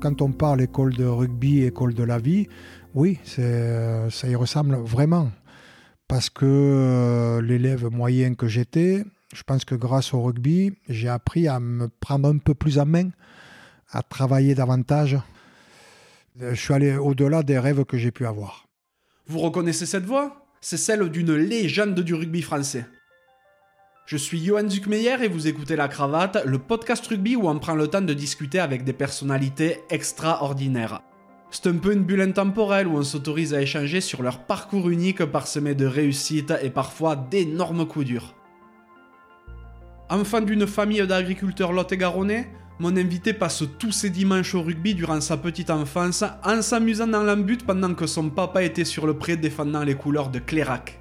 quand on parle école de rugby, école de la vie, oui, c'est- ça y ressemble vraiment. Parce que euh, l'élève moyen que j'étais, je pense que grâce au rugby, j'ai appris à me prendre un peu plus en main, à travailler davantage. Euh, Je suis allé au-delà des rêves que j'ai pu avoir. Vous reconnaissez cette voix? C'est celle d'une légende du rugby français. Je suis Johan Zuckmeyer et vous écoutez La Cravate, le podcast rugby où on prend le temps de discuter avec des personnalités extraordinaires. C'est un peu une bulle intemporelle où on s'autorise à échanger sur leur parcours unique parsemé de réussites et parfois d'énormes coups durs. Enfant d'une famille d'agriculteurs lot-et-garonnais, mon invité passe tous ses dimanches au rugby durant sa petite enfance en s'amusant dans l'embut pendant que son papa était sur le pré défendant les couleurs de Clérac.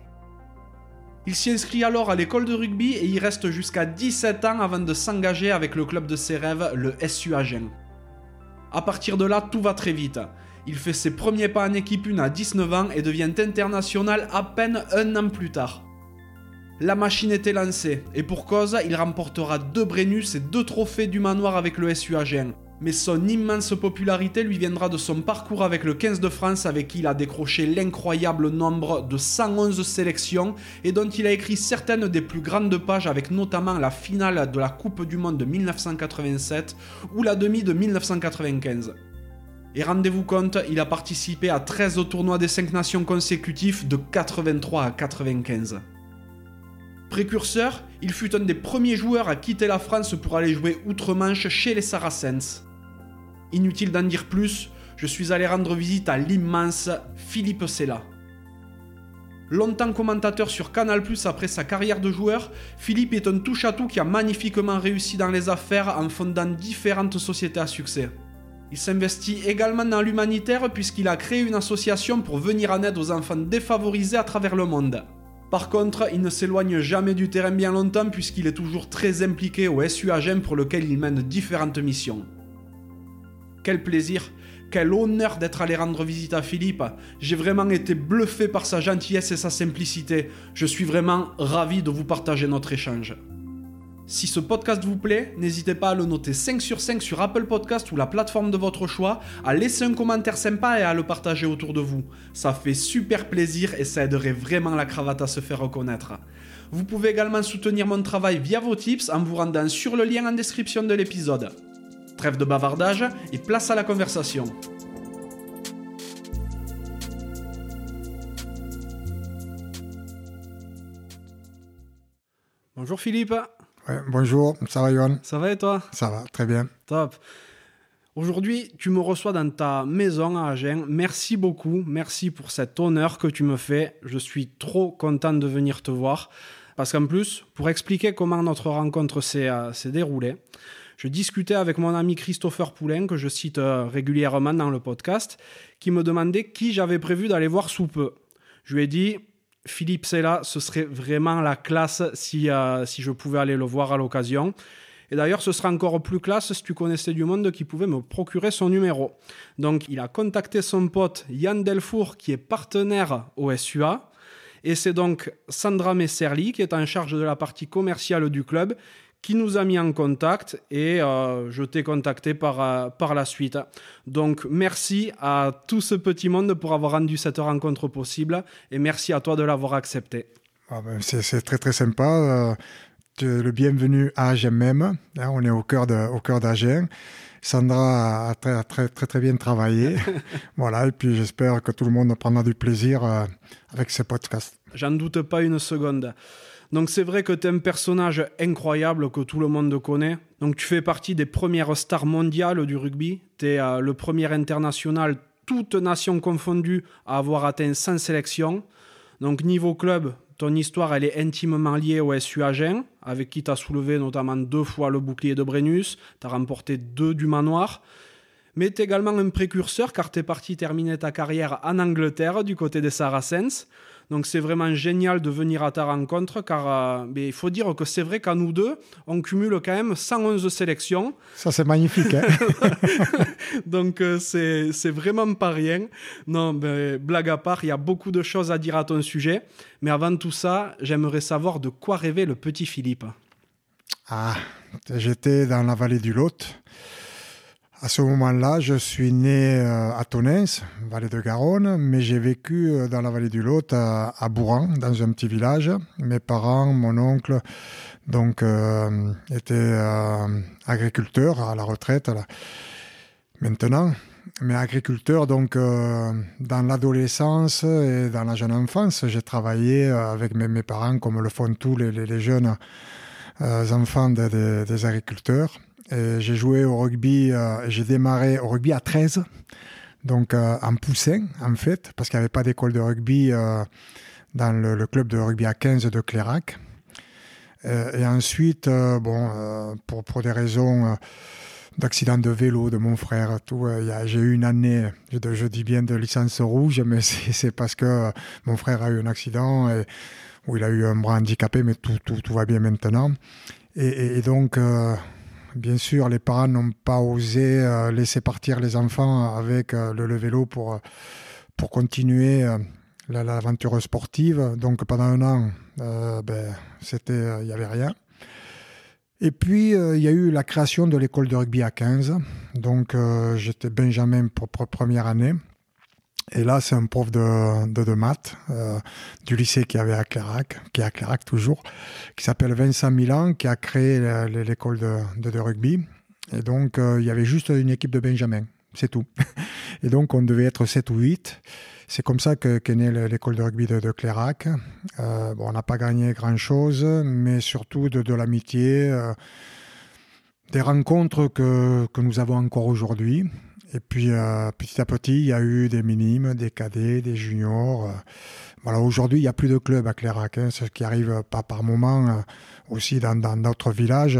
Il s'y inscrit alors à l'école de rugby et y reste jusqu'à 17 ans avant de s'engager avec le club de ses rêves, le SU Agen. A partir de là, tout va très vite. Il fait ses premiers pas en équipe 1 à 19 ans et devient international à peine un an plus tard. La machine était lancée, et pour cause, il remportera deux Brennus et deux trophées du manoir avec le SU Agen. Mais son immense popularité lui viendra de son parcours avec le 15 de France avec qui il a décroché l'incroyable nombre de 111 sélections et dont il a écrit certaines des plus grandes pages avec notamment la finale de la Coupe du Monde de 1987 ou la demi de 1995. Et rendez-vous compte, il a participé à 13 tournois des 5 nations consécutifs de 83 à 95. Précurseur, il fut un des premiers joueurs à quitter la France pour aller jouer outre-Manche chez les Saracens. Inutile d'en dire plus, je suis allé rendre visite à l'immense Philippe Sella. Longtemps commentateur sur Canal+, après sa carrière de joueur, Philippe est un touche-à-tout qui a magnifiquement réussi dans les affaires en fondant différentes sociétés à succès. Il s'investit également dans l'humanitaire puisqu'il a créé une association pour venir en aide aux enfants défavorisés à travers le monde. Par contre, il ne s'éloigne jamais du terrain bien longtemps puisqu'il est toujours très impliqué au SU Agen pour lequel il mène différentes missions. Quel plaisir, quel honneur d'être allé rendre visite à Philippe. J'ai vraiment été bluffé par sa gentillesse et sa simplicité. Je suis vraiment ravi de vous partager notre échange. Si ce podcast vous plaît, n'hésitez pas à le noter 5 sur 5 sur Apple Podcast ou la plateforme de votre choix, à laisser un commentaire sympa et à le partager autour de vous. Ça fait super plaisir et ça aiderait vraiment la cravate à se faire reconnaître. Vous pouvez également soutenir mon travail via vos tips en vous rendant sur le lien en description de l'épisode. Trêve de bavardage et place à la conversation. Bonjour Philippe, Ouais, bonjour, ça va Johan? Ça va et toi? Ça va, très bien. Top. Aujourd'hui, tu me reçois dans ta maison à Agen. Merci beaucoup. Merci pour cet honneur que tu me fais. Je suis trop content de venir te voir. Parce qu'en plus, pour expliquer comment notre rencontre s'est euh, s'est déroulée, je discutais avec mon ami Christopher Poulain, que je cite euh, régulièrement dans le podcast, qui me demandait qui j'avais prévu d'aller voir sous peu. Je lui ai dit, Philippe Sella, ce serait vraiment la classe si, euh, si je pouvais aller le voir à l'occasion. Et d'ailleurs, ce serait encore plus classe si tu connaissais du monde qui pouvait me procurer son numéro. Donc, il a contacté son pote Yann Delfour, qui est partenaire au SUA. Et c'est donc Sandra Messerli, qui est en charge de la partie commerciale du club, qui nous a mis en contact et euh, je t'ai contacté par, euh, par la suite. Donc merci à tout ce petit monde pour avoir rendu cette rencontre possible et merci à toi de l'avoir accepté. Ah ben, c'est très très sympa. euh, tu es le bienvenu à Agen même. hein, on est au cœur de- au cœur d'Agen. Sandra a très, très, très, très bien travaillé. voilà, et puis j'espère que tout le monde prendra du plaisir euh, avec ce podcast. J'en doute pas une seconde. Donc c'est vrai que tu es un personnage incroyable que tout le monde connaît. Donc tu fais partie des premières stars mondiales du rugby. Tu es le premier international, toutes nations confondues, à avoir atteint 100 sélections. Donc niveau club, ton histoire elle est intimement liée au SU avec qui tu as soulevé notamment deux fois le bouclier de Brennus, tu as remporté deux du manoir. Mais tu es également un précurseur car tu es parti terminer ta carrière en Angleterre du côté des Saracens. Donc c'est vraiment génial de venir à ta rencontre car euh, mais il faut dire que c'est vrai qu'à nous deux, on cumule quand même 111 sélections. Ça, c'est magnifique. hein. Donc euh, c'est vraiment pas rien. Non, ben, blague à part, il y a beaucoup de choses à dire à ton sujet. Mais avant tout ça, j'aimerais savoir de quoi rêvait le petit Philippe. ah, j'étais dans la vallée du Lot À ce moment-là, je suis né à Tonens, vallée de Garonne, mais j'ai vécu dans la vallée du Lot, à, Bourran, dans un petit village. Mes parents, mon oncle, donc, étaient agriculteurs à la retraite maintenant mais agriculteur, donc euh, dans l'adolescence et dans la jeune enfance, j'ai travaillé euh, avec mes, parents, comme le font tous les, jeunes euh, enfants des agriculteurs. Et j'ai joué au rugby, j'ai démarré au rugby à 13, donc en poussin en fait, parce qu'il n'y avait pas d'école de rugby dans le, club de rugby à 15 de Clérac. et ensuite, bon, pour, des raisons d'accident de vélo de mon frère. Tout, euh, j'ai eu une année, je, dis bien de licence rouge, mais c'est parce que euh, mon frère a eu un accident où il a eu un bras handicapé, mais tout, va bien maintenant. Et, donc, euh, bien sûr, les parents n'ont pas osé laisser partir les enfants avec le, vélo pour, pour continuer l'aventure sportive. Donc pendant un an, ben, il n'y avait rien. Et puis, euh, il y a eu la création de l'école de rugby à 15. Donc, euh, j'étais Benjamin pour, première année. Et là, c'est un prof de, de, maths euh, du lycée qui avait à Clairac, qui est à Clairac toujours, qui s'appelle Vincent Milan, qui a créé l'école de, de, rugby. Et donc, il y avait juste une équipe de Benjamin, c'est tout. Et donc, on devait être 7 ou 8. C'est comme ça qu'est née l'école de rugby de, de Clérac. Euh, bon, on n'a pas gagné grand-chose, mais surtout de, l'amitié, euh, des rencontres que, que, nous avons encore aujourd'hui. Et puis, euh, petit à petit, il y a eu des minimes, des cadets, des juniors. voilà, aujourd'hui, il n'y a plus de club à Clérac, hein, ce qui arrive pas par moment aussi dans, d'autres villages.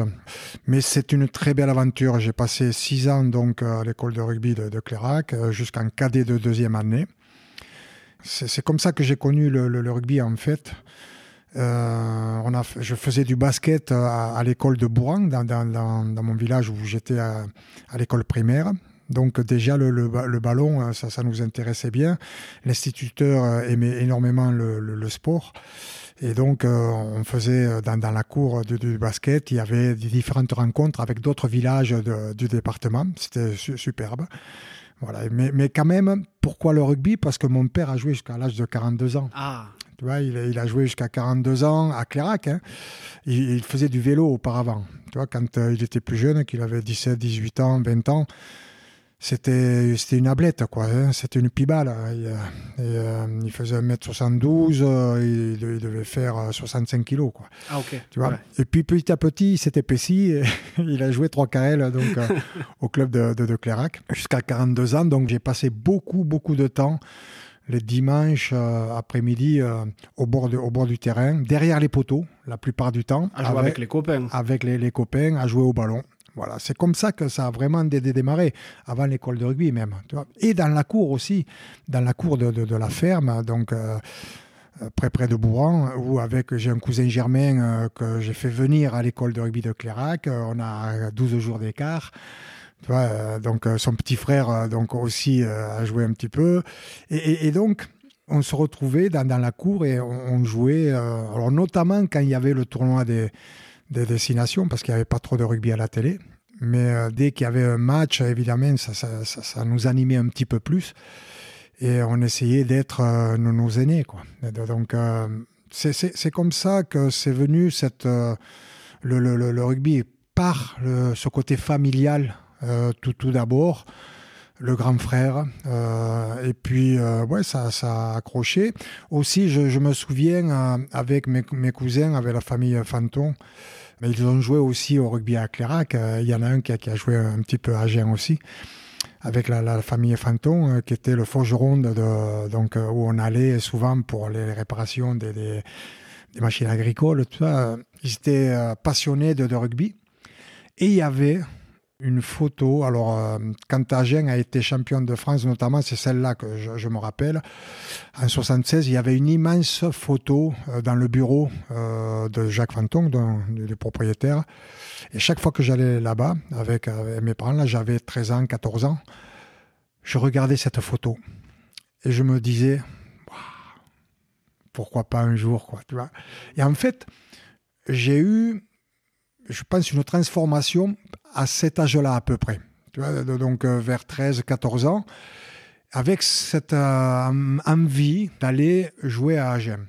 Mais c'est une très belle aventure. J'ai passé six ans donc à l'école de rugby de, Clérac, jusqu'en cadet de deuxième année. C'est comme ça que j'ai connu le, rugby en fait. Euh, on a, je faisais du basket à, l'école de Bourang, dans, mon village où j'étais à l'école primaire. Donc déjà le, le, ballon, euh, ça, ça, nous intéressait bien. L'instituteur euh, aimait énormément le, sport. Et donc on faisait dans, dans la cour du, basket, il y avait différentes rencontres avec d'autres villages du département. C'était superbe. Voilà. Mais, mais, quand même, pourquoi le rugby? Parce que mon père a joué jusqu'à l'âge de 42 ans. Ah. Tu vois, il, il a joué jusqu'à 42 ans à Clérac. Hein. Il, faisait du vélo auparavant. Tu vois, quand euh, il était plus jeune, qu'il avait 17, 18 ans, 20 ans, c'était c'était une ablette quoi hein. c'était une pibale il, euh, il faisait 1m72 euh, il, devait faire 65 kilos quoi ah ok tu vois? Et puis petit à petit il s'est épaissi et il a joué 3 KL donc euh, au club de, de, de Clérac jusqu'à 42 ans donc j'ai passé beaucoup beaucoup de temps les dimanches après-midi au, bord au bord du terrain, derrière les poteaux, la plupart du temps. À jouer avec, les copains. Avec les, les, copains, à jouer au ballon. Voilà, c'est comme ça que ça a vraiment démarré, avant l'école de rugby même. Et dans la cour aussi, dans la cour de, la ferme, donc euh, euh, près, près de Bourran, où avec j'ai un cousin Germain euh, que j'ai fait venir à l'école de rugby de Clérac. on a 12 jours d'écart. donc son petit frère donc aussi a joué un petit peu. Et, donc, on se retrouvait dans, la cour et on, jouait, notamment quand il y avait le tournoi des des destinations parce qu'il n'y avait pas trop de rugby à la télé. Mais euh, dès qu'il y avait un match, évidemment, ça, ça, ça, nous animait un petit peu plus. Et on essayait d'être euh, nos, aînés. Quoi. Donc, euh, c'est comme ça que c'est venu cette, le, le, le, rugby par ce côté familial tout, tout d'abord le grand frère. et puis, ouais, ça, ça a accroché. Aussi, je, me souviens, avec mes, cousins, avec la famille Fanton, mais ils ont joué aussi au rugby à. Euh, il y en a un qui a, joué un petit peu à Gien aussi, avec la, famille Fanton, euh, qui était le forgeron de, donc, euh, où on allait souvent pour les réparations des, des, machines agricoles. Tout ça. Ils étaient passionnés de, de rugby. Et il y avait une photo. Alors, euh, quand Agen a été champion de France, notamment, c'est celle-là que je, me rappelle. En 76, il y avait une immense photo euh, dans le bureau euh, de Jacques Fanton, du propriétaire. Et chaque fois que j'allais là-bas avec, mes parents, là, j'avais 13 ans, 14 ans, je regardais cette photo et je me disais, pourquoi pas un jour, quoi, tu vois. Et en fait, j'ai eu, je pense, une transformation à cet âge-là à peu près. tu vois, donc vers 13, 14 ans, avec cette envie d'aller jouer à Agen.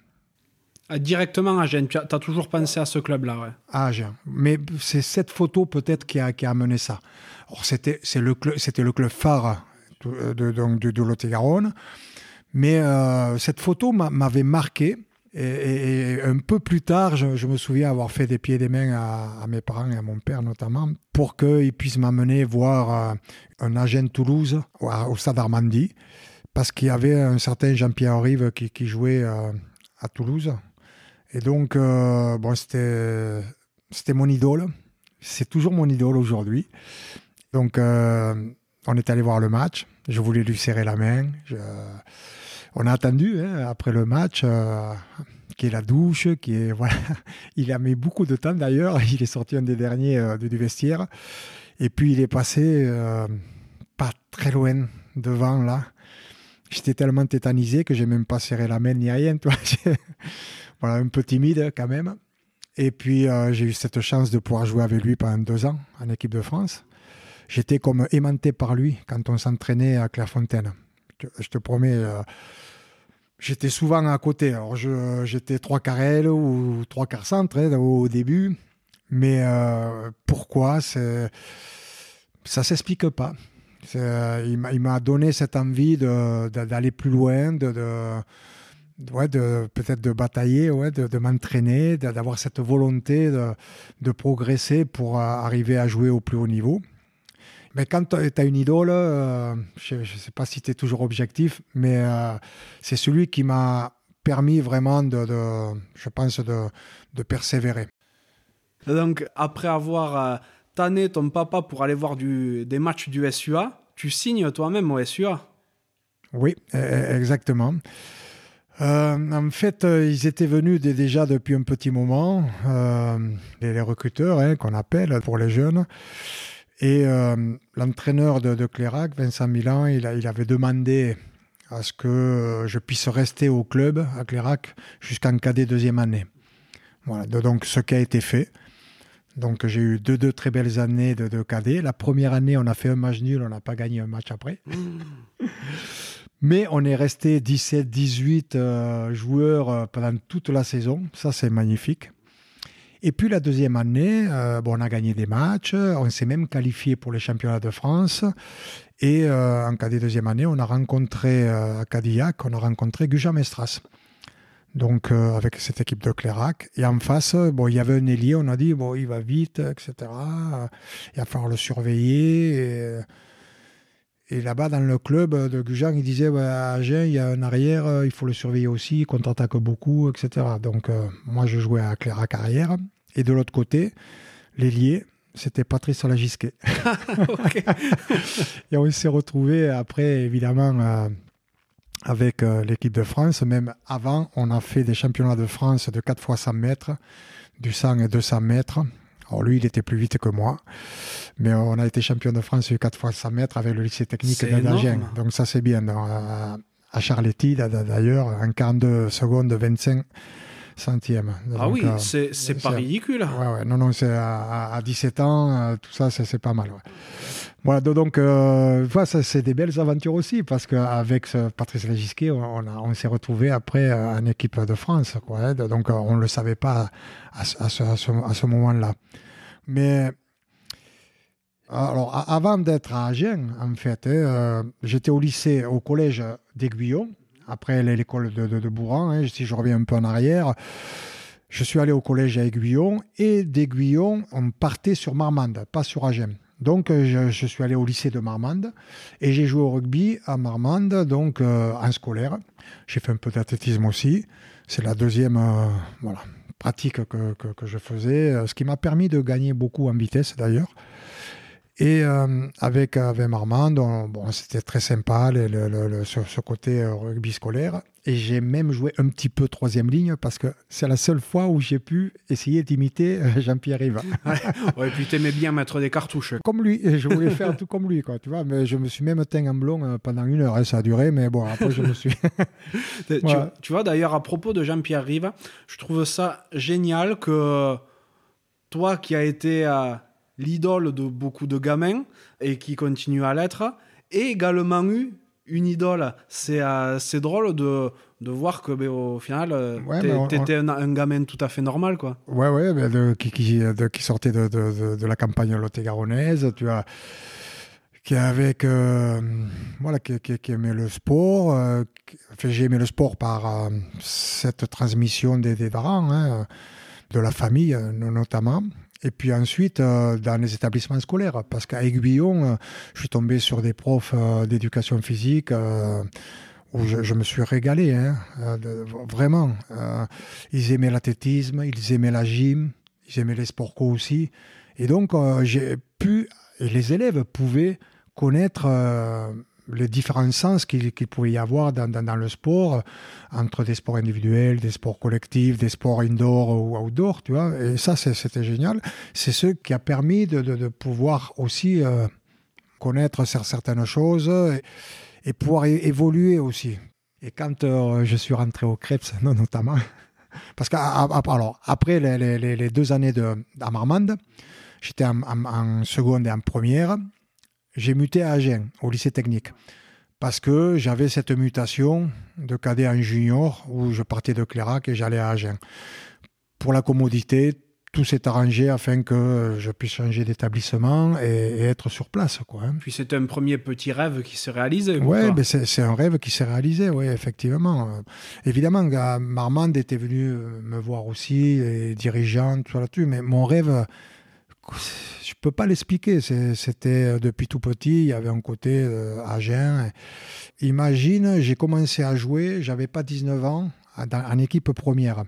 Ah, directement à Agen, tu as, toujours pensé à ce club-là, ouais. À Agen. Mais c'est cette photo peut-être qui a, qui a amené ça. C'était le, club phare de, de, de, de Lot-et-Garonne. Mais euh, cette photo m'avait marqué. Et, un peu plus tard, je, me souviens avoir fait des pieds des mains à, mes parents et à mon père notamment pour qu'ils puissent m'amener voir euh, un agent Toulouse au, Stade Armandie parce qu'il y avait un certain Jean-Pierre Rive qui, jouait euh, à Toulouse. Et donc, bon, c'était, c'était mon idole. C'est toujours mon idole aujourd'hui. Donc, on est allé voir le match. Je voulais lui serrer la main. On a attendu hein, après le match, euh, qui est la douche, qui est voilà. Il a mis beaucoup de temps d'ailleurs. Il est sorti un des derniers euh, du vestiaire. Et puis il est passé euh, pas très loin devant là. J'étais tellement tétanisé que j'ai même pas serré la main ni rien. Toi. voilà, un peu timide quand même. Et puis j'ai eu cette chance de pouvoir jouer avec lui pendant deux ans en équipe de France j'étais comme aimanté par lui quand on s'entraînait à Clairefontaine. Je te promets, j'étais souvent à côté. Alors, j'étais trois quarts ou trois quarts centre hein, au début, mais euh, pourquoi Ça s'explique pas. il m'a donné cette envie d'aller plus loin, de, de peut-être de batailler, ouais, de, m'entraîner, d'avoir cette volonté de, progresser pour arriver à jouer au plus haut niveau. Mais quand tu as une idole, euh, je ne sais pas si tu es toujours objectif, mais euh, c'est celui qui m'a permis vraiment, de, je pense, de, persévérer. Donc, après avoir euh, tanné ton papa pour aller voir du, des matchs du SUA, tu signes toi-même au SUA Oui, e, e, exactement. en fait, ils étaient venus déjà depuis un petit moment, les, recruteurs hein, qu'on appelle pour les jeunes. Et euh, l'entraîneur de, de, Clérac, Vincent Milan, il, il, avait demandé à ce que je puisse rester au club à Clérac jusqu'en cadet deuxième année. Voilà, donc ce qui a été fait. Donc j'ai eu deux, deux très belles années de, de cadet. La première année, on a fait un match nul, on n'a pas gagné un match après. Mmh. Mais on est resté 17-18 euh, joueurs euh, pendant toute la saison. Ça, c'est magnifique. Et puis la deuxième année, euh, bon, on a gagné des matchs, on s'est même qualifié pour les championnats de France. Et euh, en cas de deuxième année, on a rencontré euh, à Cadillac, on a rencontré Guja Mestras. Donc avec cette équipe de Clérac. Et en face, bon, il y avait un ailier, on a dit, bon, il va vite, etc. Il va falloir le surveiller. Là-bas, dans le club de Gujan, il disait à Agen, il y a un arrière, il faut le surveiller aussi, il contre-attaque beaucoup, etc. Donc, moi, je jouais à Clérac arrière. Et de l'autre côté, l'ailier, c'était Patrice Lagisquet. et on s'est retrouvé après, évidemment, euh, avec euh, l'équipe de France. Même avant, on a fait des championnats de France de 4 fois 100 mètres, du 100 et 200 mètres. Alors lui, il était plus vite que moi. Mais on a été champion de France de 4 fois 100 mètres avec le lycée technique d'Agen. Donc ça, c'est bien. À Charletti, d'ailleurs, en 42 secondes 25 centième. Ah oui, euh, c'est pas ridicule. Ouais, ouais, non, non, c'est à, 17 ans, euh, tout ça, c'est pas mal. Voilà, donc, euh, c'est des belles aventures aussi, parce qu'avec Patrice Légisquet, on, s'est retrouvé après en équipe de France. Quoi, hein, donc, on ne le savait pas à, ce, moment-là. Mais. Alors, avant d'être à Agen, en fait, hein, j'étais au lycée, au collège d'Aiguillon, après l'école de, de, Bourran, hein, si je reviens un peu en arrière, je suis allé au collège à Aiguillon et d'Aiguillon, on partait sur Marmande, pas sur Agen. Donc, euh, je, suis allé au lycée de Marmande et j'ai joué au rugby à Marmande, donc euh, en scolaire. J'ai fait un peu d'athlétisme aussi. C'est la deuxième euh, voilà, pratique que, que, je faisais, ce qui m'a permis de gagner beaucoup en vitesse d'ailleurs. Et avec, avec Marmande, bon, c'était très sympa le, le, ce, côté rugby scolaire. Et j'ai même joué un petit peu troisième ligne parce que c'est la seule fois où j'ai pu essayer d'imiter euh, Jean-Pierre Riva. ouais, et puis t'aimais bien mettre des cartouches. Comme lui, je voulais faire tout comme lui, quoi, tu vois. Mais je me suis même teint en blond pendant une heure, hein, ça a duré, mais bon, après je me suis. tu, vois, d'ailleurs, à propos de Jean-Pierre Riva, je trouve ça génial que toi qui as été l'idole de beaucoup de gamins et qui continue à l'être, et également eu une idole. C'est assez drôle de, de voir que ben, au final, euh, tu étais un, gamin tout à fait normal. Quoi. Ouais, ouais, ben, qui, qui, qui, sortait de, de, de la campagne lot-et-garonnaise. Tu as qui avec euh, voilà qui, qui, aimait le sport euh, j'ai aimé le sport par cette transmission des, des parents hein, de la famille notamment et puis ensuite, euh, dans les établissements scolaires, parce qu'à Aiguillon, euh, je suis tombé sur des profs euh, d'éducation physique où je, me suis régalé, hein, vraiment. ils aimaient l'athlétisme, ils aimaient la gym, ils aimaient les sports co aussi. Et donc, j'ai pu, les élèves pouvaient connaître les différents sens qu'il pouvait y avoir dans, le sport, entre des sports individuels, des sports collectifs, des sports indoor ou outdoor, tu vois. Et ça, c'était génial. C'est ce qui a permis de, pouvoir aussi euh, connaître certaines choses et, pouvoir évoluer aussi. Et quand euh, je suis rentré au Krebs, notamment, parce que alors, après les, les, les, deux années de, à Marmande, j'étais en, seconde et en première j'ai muté à Agen, au lycée technique. Parce que j'avais cette mutation de cadet en junior où je partais de Clérac et j'allais à Agen. Pour la commodité, tout s'est arrangé afin que je puisse changer d'établissement et, être sur place. Quoi, hein. Puis c'est un premier petit rêve qui s'est réalisé. Oui, c'est un rêve qui s'est réalisé, oui, effectivement. Évidemment, Marmande était venu me voir aussi, les dirigeants, tout là-dessus, mais mon rêve je peux pas l'expliquer. C'était euh, depuis tout petit, il y avait un côté euh, Agen. Imagine, j'ai commencé à jouer, j'avais pas 19 ans, en équipe première.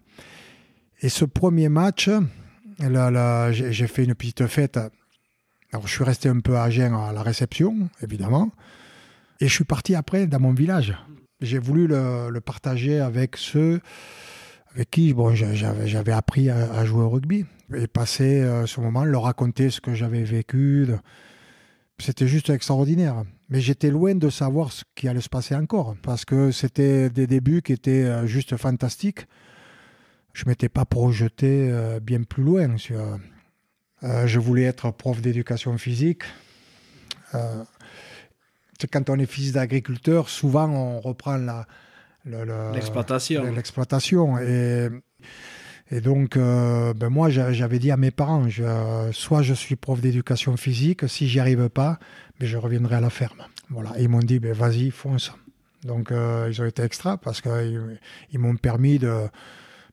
Et ce premier match, là, j'ai fait une petite fête. Alors, je suis resté un peu à Agen à la réception, évidemment. Et je suis parti après dans mon village. J'ai voulu le, partager avec ceux avec qui bon, j'avais appris à jouer au rugby et passer euh, ce moment, leur raconter ce que j'avais vécu. C'était juste extraordinaire. Mais j'étais loin de savoir ce qui allait se passer encore, parce que c'était des débuts qui étaient euh, juste fantastiques. Je ne m'étais pas projeté euh, bien plus loin. je voulais être prof d'éducation physique. quand on est fils d'agriculteur, souvent on reprend l'exploitation. l'exploitation. Et et donc, euh, ben moi, j'avais dit à mes parents, soit je suis prof d'éducation physique, si j'y arrive pas, mais ben je reviendrai à la ferme. Voilà. ils m'ont dit, ben vas-y, fonce. Donc, euh, ils ont été extra parce qu'ils ils, m'ont permis de,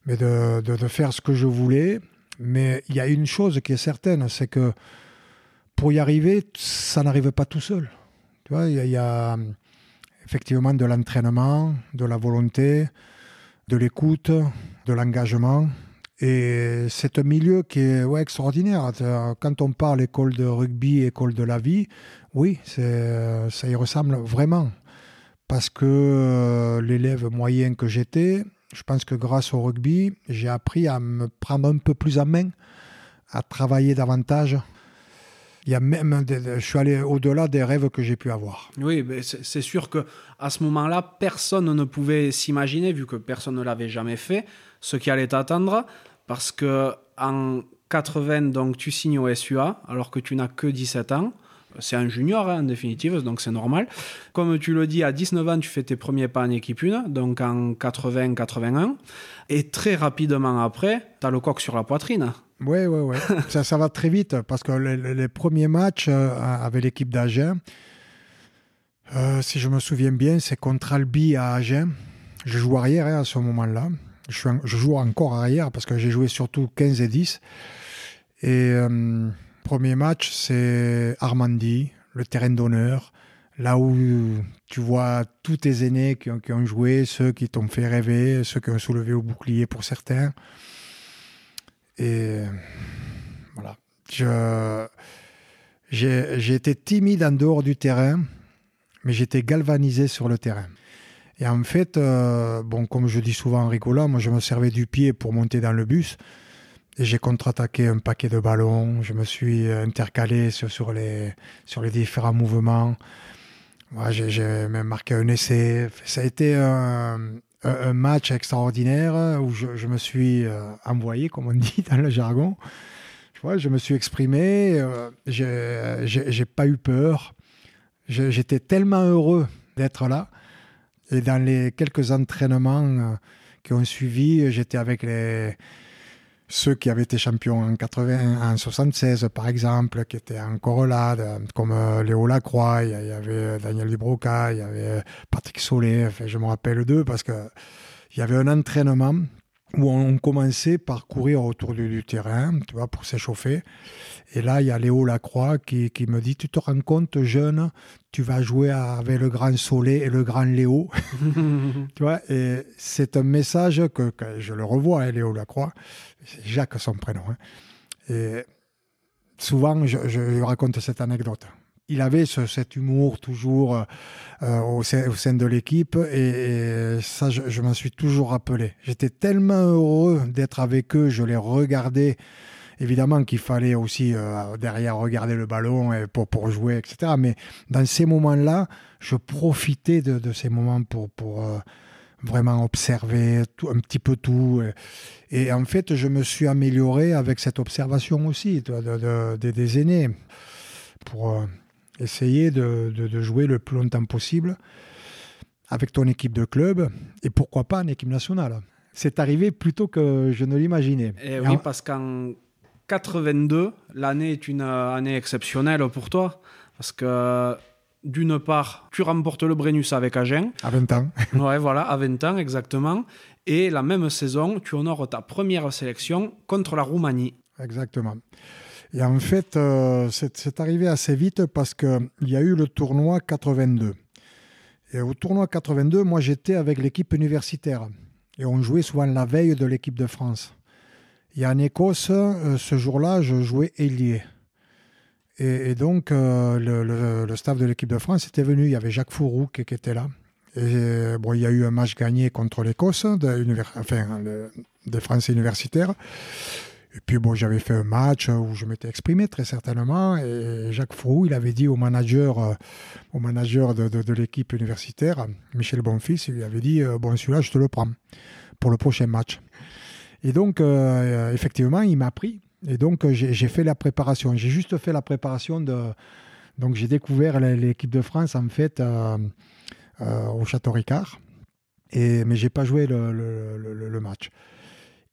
mais de, de, faire ce que je voulais. Mais il y a une chose qui est certaine, c'est que pour y arriver, ça n'arrive pas tout seul. Tu vois, il y, a effectivement de l'entraînement, de la volonté, de l'écoute, de l'engagement. Et c'est un milieu qui est extraordinaire. Quand on parle école de rugby, école de la vie, oui, ça y ressemble vraiment. Parce que euh, l'élève moyen que j'étais, je pense que grâce au rugby, j'ai appris à me prendre un peu plus en main, à travailler davantage. Il y a même, je suis allé au-delà des rêves que j'ai pu avoir. Oui, c'est sûr que à ce moment-là, personne ne pouvait s'imaginer, vu que personne ne l'avait jamais fait, ce qui allait t'attendre, parce que en 80, donc, tu signes au SUA, alors que tu n'as que 17 ans. C'est un junior, hein, en définitive, donc c'est normal. Comme tu le dis, à 19 ans, tu fais tes premiers pas en équipe 1, donc en 80-81. Et très rapidement après, tu as le coq sur la poitrine. Oui, oui, oui. ça, ça va très vite, parce que les, premiers matchs euh, avec l'équipe d'Agen, euh, si je me souviens bien, c'est contre Albi à Agen. Je joue arrière hein, à ce moment-là. Je, joue encore arrière parce que j'ai joué surtout 15 et 10. Et euh, premier match, c'est Armandie, le terrain d'honneur. Là où tu vois tous tes aînés qui ont, joué, ceux qui t'ont fait rêver, ceux qui ont soulevé au bouclier pour certains. Et voilà. j'ai été timide en dehors du terrain, mais j'étais galvanisé sur le terrain. Et en fait, euh, bon, comme je dis souvent en rigolant, moi je me servais du pied pour monter dans le bus. Et j'ai contre-attaqué un paquet de ballons. Je me suis intercalé sur, les, sur les différents mouvements. j'ai même marqué un essai. Ça a été un, match extraordinaire où je, me suis euh, envoyé, comme on dit dans le jargon. vois, je me suis exprimé, euh, j'ai pas eu peur. J'étais tellement heureux d'être là. Et dans les quelques entraînements euh, qui ont suivi, j'étais avec les, ceux qui avaient été champions en 80, en 76 par exemple, qui étaient encore là, comme euh, Léo Lacroix, il y, avait Daniel Dubroca, il y avait Patrick Solé, je me rappelle d'eux parce que il y avait un entraînement où on commençait par courir autour du, terrain, tu vois, pour s'échauffer. Et là, il y a Léo Lacroix qui, qui, me dit, tu te rends compte, jeune, tu vas jouer avec le grand Soleil et le grand Léo. tu vois, et c'est un message que, je le revois, hein, Léo Lacroix, c'est Jacques son prénom. Hein. Et souvent, je, je raconte cette anecdote il avait cet humour toujours euh, euh, au, sein, de l'équipe et, ça, je, m'en suis toujours rappelé. J'étais tellement heureux d'être avec eux, je les regardais. Évidemment qu'il fallait aussi euh, derrière regarder le ballon et pour, pour jouer, etc. Mais dans ces moments-là, je profitais de, ces moments pour, pour vraiment observer tout, un petit peu tout. Et, en fait, je me suis amélioré avec cette observation aussi de, des aînés pour essayer de, jouer le plus longtemps possible avec ton équipe de club et pourquoi pas en équipe nationale. C'est arrivé plutôt que je ne l'imaginais. Et oui, parce qu'en 82, l'année est une année exceptionnelle pour toi. Parce que d'une part, tu remportes le Brennus avec Agen. À 20 ans. ouais, voilà, à 20 ans exactement. Et la même saison, tu honores ta première sélection contre la Roumanie. Exactement. Et en fait, euh, c'est arrivé assez vite parce qu'il y a eu le tournoi 82. Et au tournoi 82, moi j'étais avec l'équipe universitaire. Et on jouait souvent la veille de l'équipe de France. Et en Écosse, euh, ce jour-là, je jouais ailier. Et, donc, euh, le, staff de l'équipe de France était venu. Il y avait Jacques Fourou qui, était là. Et bon, il y a eu un match gagné contre l'Écosse, enfin, des Français universitaires. Et puis bon, j'avais fait un match où je m'étais exprimé très certainement. Et Jacques Frou, il avait dit au manager, euh, de, l'équipe universitaire, Michel Bonfils, il lui avait dit euh, Bon, celui-là, je te le prends pour le prochain match. Et donc, euh, effectivement, il m'a pris. Et donc, j'ai fait la préparation. J'ai juste fait la préparation de. Donc, j'ai découvert l'équipe de France, en fait, au Château Ricard. Et, mais je n'ai pas joué le match.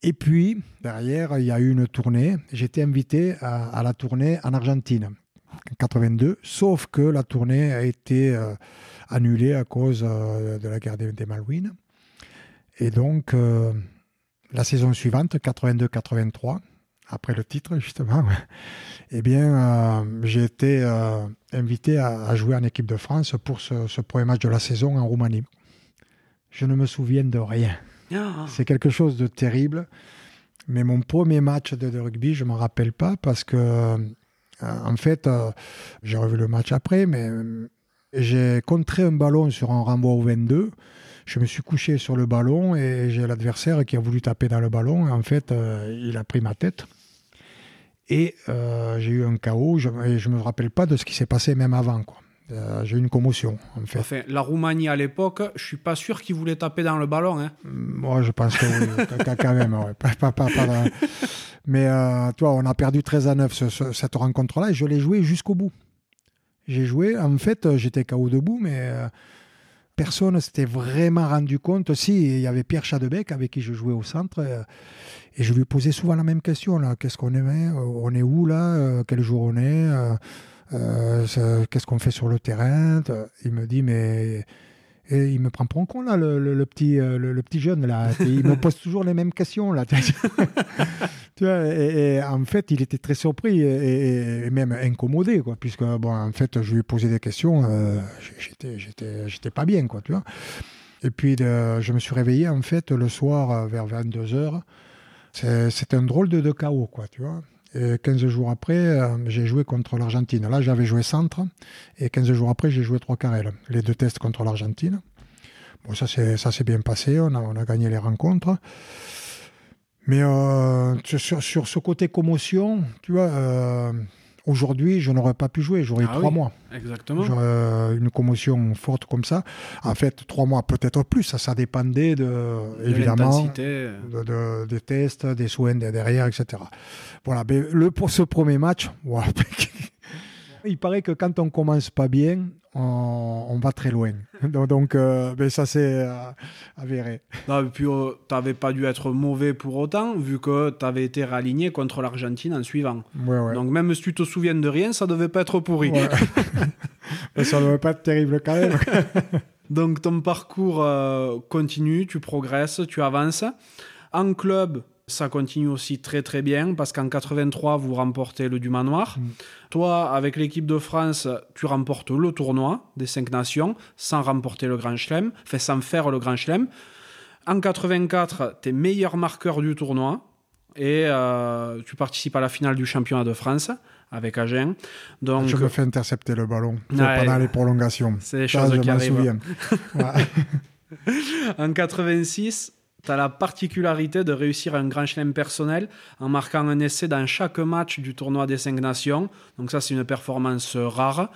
Et puis, derrière, il y a eu une tournée. J'étais invité à, la tournée en Argentine, en 82, sauf que la tournée a été euh, annulée à cause euh, de la guerre des, Malouines. Et donc, euh, la saison suivante, 82-83, après le titre, justement, eh bien, j'ai été invité à, jouer en équipe de France pour ce, ce premier match de la saison en Roumanie. Je ne me souviens de rien. Ah. C'est quelque chose de terrible. Mais mon premier match de, rugby, je ne m'en rappelle pas parce que, euh, en fait, euh, j'ai revu le match après, mais euh, j'ai contré un ballon sur un renvoi au 22. Je me suis couché sur le ballon et j'ai l'adversaire qui a voulu taper dans le ballon. En fait, il a pris ma tête. Et j'ai eu un chaos. Je ne me rappelle pas de ce qui s'est passé même avant. Euh, j'ai eu une commotion, en fait. Enfin, la Roumanie à l'époque, je suis pas sûr qu'ils voulaient taper dans le ballon. Hein. Moi, je pense que oui, quand même. Mais euh, toi, on a perdu 13 à 9 cette rencontre-là et je l'ai joué jusqu'au bout. J'ai joué, en fait, j'étais KO debout, mais euh, personne s'était vraiment rendu compte. Si, il y avait Pierre Chadebec avec qui je jouais au centre et je lui posais souvent la même question. Qu'est-ce qu'on aimait? On est où là? Quel jour on est? Euh, qu'est-ce qu'on fait sur le terrain? Il me dit, mais. Et il me prend pour un con, là, le, petit, euh, le, petit jeune, là. il me pose toujours les mêmes questions, là. tu vois, et, en fait, il était très surpris et, même incommodé, quoi, puisque, bon, en fait, je lui ai posé des questions, euh, j'étais, j'étais, j'étais pas bien, quoi, tu vois. Et puis, je me suis réveillé, en fait, le soir, vers 22h. C'était un drôle de, de chaos, quoi, tu vois. Et 15 jours après, euh, j'ai joué contre l'Argentine. Là, j'avais joué centre. Et 15 jours après, j'ai joué trois carrels. Les deux tests contre l'Argentine. Bon, ça s'est bien passé. On a, on a, gagné les rencontres. Mais euh, sur, sur, ce côté commotion, tu vois, euh, Aujourd'hui, je n'aurais pas pu jouer, j'aurais eu Ah trois oui. mois. Exactement. J'aurais euh, une commotion forte comme ça. En fait, trois mois, peut-être plus, ça, ça dépendait de, De évidemment, de- de- des tests, des soins de- derrière, etc. Voilà, mais le, pour ce premier match, voilà. il paraît que quand on commence pas bien, on, on va très loin. Donc, euh, mais ça euh, avéré. Non, et puis, euh, t'avais pas dû être mauvais pour autant, vu que t'avais été réaligné contre l'Argentine en suivant. Ouais, ouais. Donc, même si tu te souviens de rien, ça devait pas être pourri. Ouais. Mais ça ne devait pas être terrible quand même. Donc, ton parcours euh, continue, tu progresses, tu avances. En club, ça continue aussi très très bien parce qu'en 83, vous remportez le Dumas Noir. Mm. Toi, avec l'équipe de France, tu remportes le tournoi des cinq nations sans remporter le Grand Chelem, sans faire le Grand Chelem. En 84, tu es meilleur marqueur du tournoi et euh, tu participes à la finale du championnat de France avec Agen. Donc, je me fais intercepter le ballon Ouais. pendant les prolongations. c'est des choses je qui arrivent. souviens. En 86, tu as la particularité de réussir un grand chelem personnel en marquant un essai dans chaque match du tournoi des cinq nations. Donc ça, c'est une performance rare.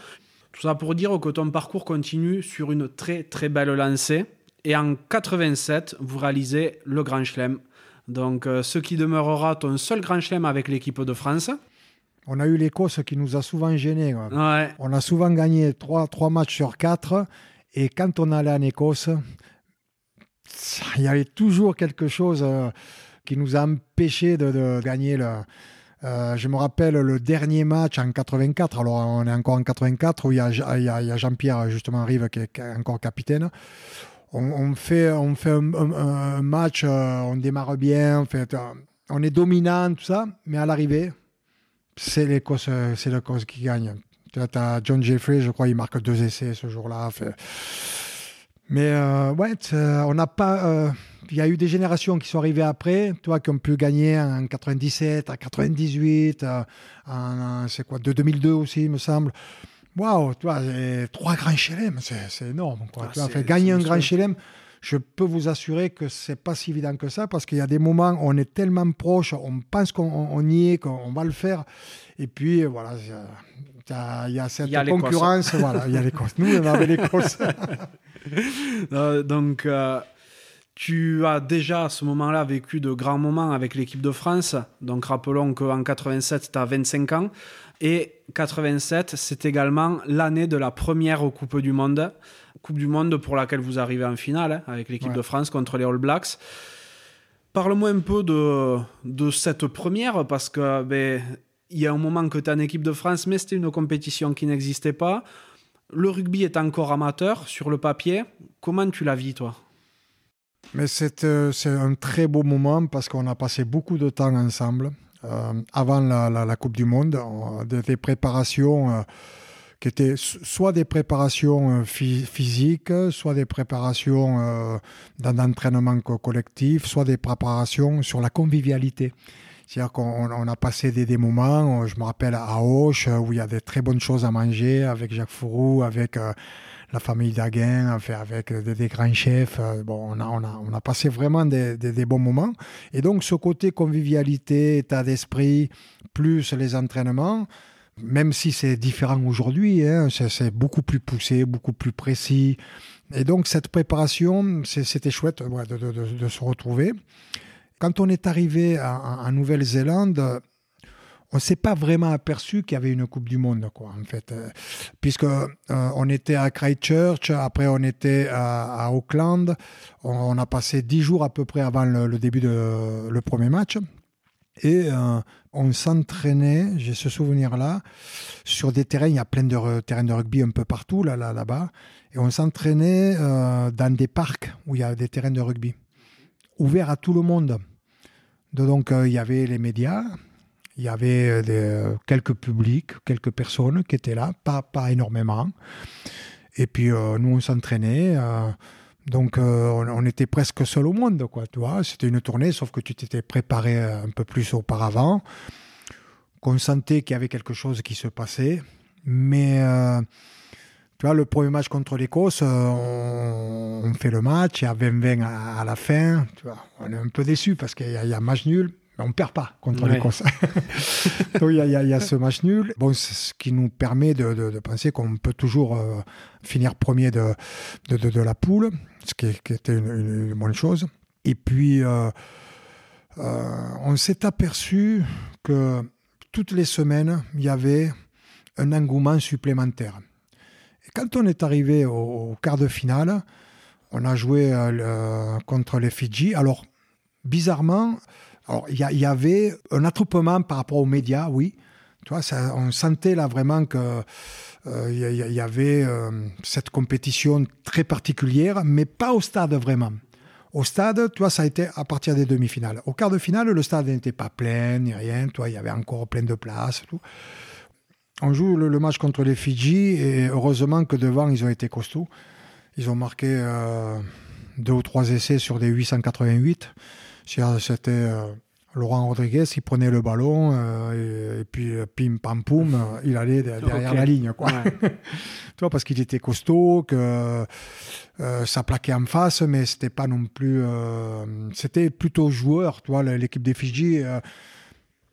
Tout ça pour dire que ton parcours continue sur une très très belle lancée. Et en 87, vous réalisez le grand chelem. Donc euh, ce qui demeurera ton seul grand chelem avec l'équipe de France. On a eu l'Écosse qui nous a souvent gênés. Ouais. On a souvent gagné 3, matchs sur 4. Et quand on allait en Écosse, il y avait toujours quelque chose euh, qui nous a empêché de, gagner. Le, euh, je me rappelle le dernier match en 84. Alors, on est encore en 84 où il y a, Jean-Pierre, justement, Rive, qui est encore capitaine. On, fait, on fait un, match, euh, on démarre bien, on, fait, on est dominant, tout ça, mais à l'arrivée, c'est l'Écosse, qui gagne. Tu as John Jeffrey, je crois, il marque deux essais ce jour-là. Mais euh, ouais, c'est- on n'a pas. euh, Il y a eu des générations qui sont arrivées après, toi, qui ont pu gagner en 97, en 98, euh, en, c'est quoi, de 2002 aussi, il me semble. Waouh, et trois grands chelem, c'est énorme. Quoi. Ah, Tu c'est- fait, gagner un grand chelem, je peux vous assurer que c'est pas si évident que ça, parce qu'il y a des moments où on est tellement proche, on pense qu'on on y est, qu'on va le faire, et puis voilà, euh, il y a cette y a concurrence, voilà, il y a l'Écosse. Nous, on avait l'Écosse. Euh, donc, euh, tu as déjà à ce moment-là vécu de grands moments avec l'équipe de France. Donc, rappelons qu'en 87, tu as 25 ans. Et 87, c'est également l'année de la première Coupe du Monde. Coupe du Monde pour laquelle vous arrivez en finale hein, avec l'équipe Ouais. de France contre les All Blacks. Parle-moi un peu de, de cette première parce que ben, il y a un moment que tu es en équipe de France, mais c'était une compétition qui n'existait pas. Le rugby est encore amateur sur le papier. Comment tu la vis, toi? Mais c'est euh, c'est un très beau moment parce qu'on a passé beaucoup de temps ensemble. Euh, avant la, la- Coupe du Monde, on- des, préparations euh, qui étaient so- soit des préparations phy- physiques, soit des préparations d'un entraînement co- collectif, soit des préparations sur la convivialité. C'est-à-dire qu'on on a passé des, moments, je me rappelle à Auch, euh, où il y a des très bonnes choses à manger avec Jacques Fourou, avec euh, la famille Daguin, enfin, avec des, grands chefs. euh, Bon, on a, on a, on a passé vraiment des, des- bons moments. Et donc, ce côté convivialité, état d'esprit, plus les entraînements, même si c'est différent aujourd'hui, hein, c'est beaucoup plus poussé, beaucoup plus précis. Et donc, cette préparation, c'était chouette de se retrouver. Quand on est arrivé en, Nouvelle-Zélande, on s'est pas vraiment aperçu qu'il y avait une Coupe du Monde, quoi, en fait. Euh, Puisque euh, on était à Christchurch, après on était à, Auckland, on, a passé dix jours à peu près avant le, début de le premier match. Et euh, on s'entraînait, j'ai ce souvenir-là, sur des terrains, il y a plein de terrains de rugby un peu partout là, là, là-bas, et on s'entraînait dans des parcs où il y a des terrains de rugby, ouverts à tout le monde. Donc euh, il y avait les médias, il y avait euh, euh, quelques publics, quelques personnes qui étaient là, pas, pas énormément. Et puis nous, on s'entraînait. donc on, était presque seul au monde, quoi, tu vois. C'était une tournée, sauf que tu t'étais préparé un peu plus auparavant. Qu'on sentait qu'il y avait quelque chose qui se passait. Mais tu vois, le premier match contre l'Écosse, euh, on, on fait le match, il y a 20-20 à, à la fin. Tu vois, on est un peu déçu parce qu'il y, a- y a match nul. Mais on ne perd pas contre l'Écosse. Donc il y, y, a ce match nul. Bon, ce qui nous permet de, de, de penser qu'on peut toujours euh, finir premier de, de, la poule, ce qui, qui était une, une, bonne chose. Et puis, euh, euh, on s'est aperçu que toutes les semaines, il y avait un engouement supplémentaire. Quand on est arrivé au, quart de finale, on a joué euh, contre les Fidji. Alors, bizarrement, il y, avait un attroupement par rapport aux médias, oui. Tu on sentait là vraiment qu'il euh, y, y, avait euh, cette compétition très particulière, mais pas au stade vraiment. Au stade, tu ça a été à partir des demi-finales. Au quart de finale, le stade n'était pas plein, rien. Tu il y avait encore plein de places. Tout. On joue le, le, match contre les Fidji et heureusement que devant, ils ont été costauds. Ils ont marqué euh, deux ou trois essais sur des 888. C'était euh, Laurent Rodriguez, il prenait le ballon euh, et, et, puis pim pam poum, il allait derrière okay. la ligne. Quoi. Ouais. tu vois, parce qu'il était costaud, que ça plaquait en face, mais c'était pas non plus. C'était plutôt joueur. L'équipe des Fidji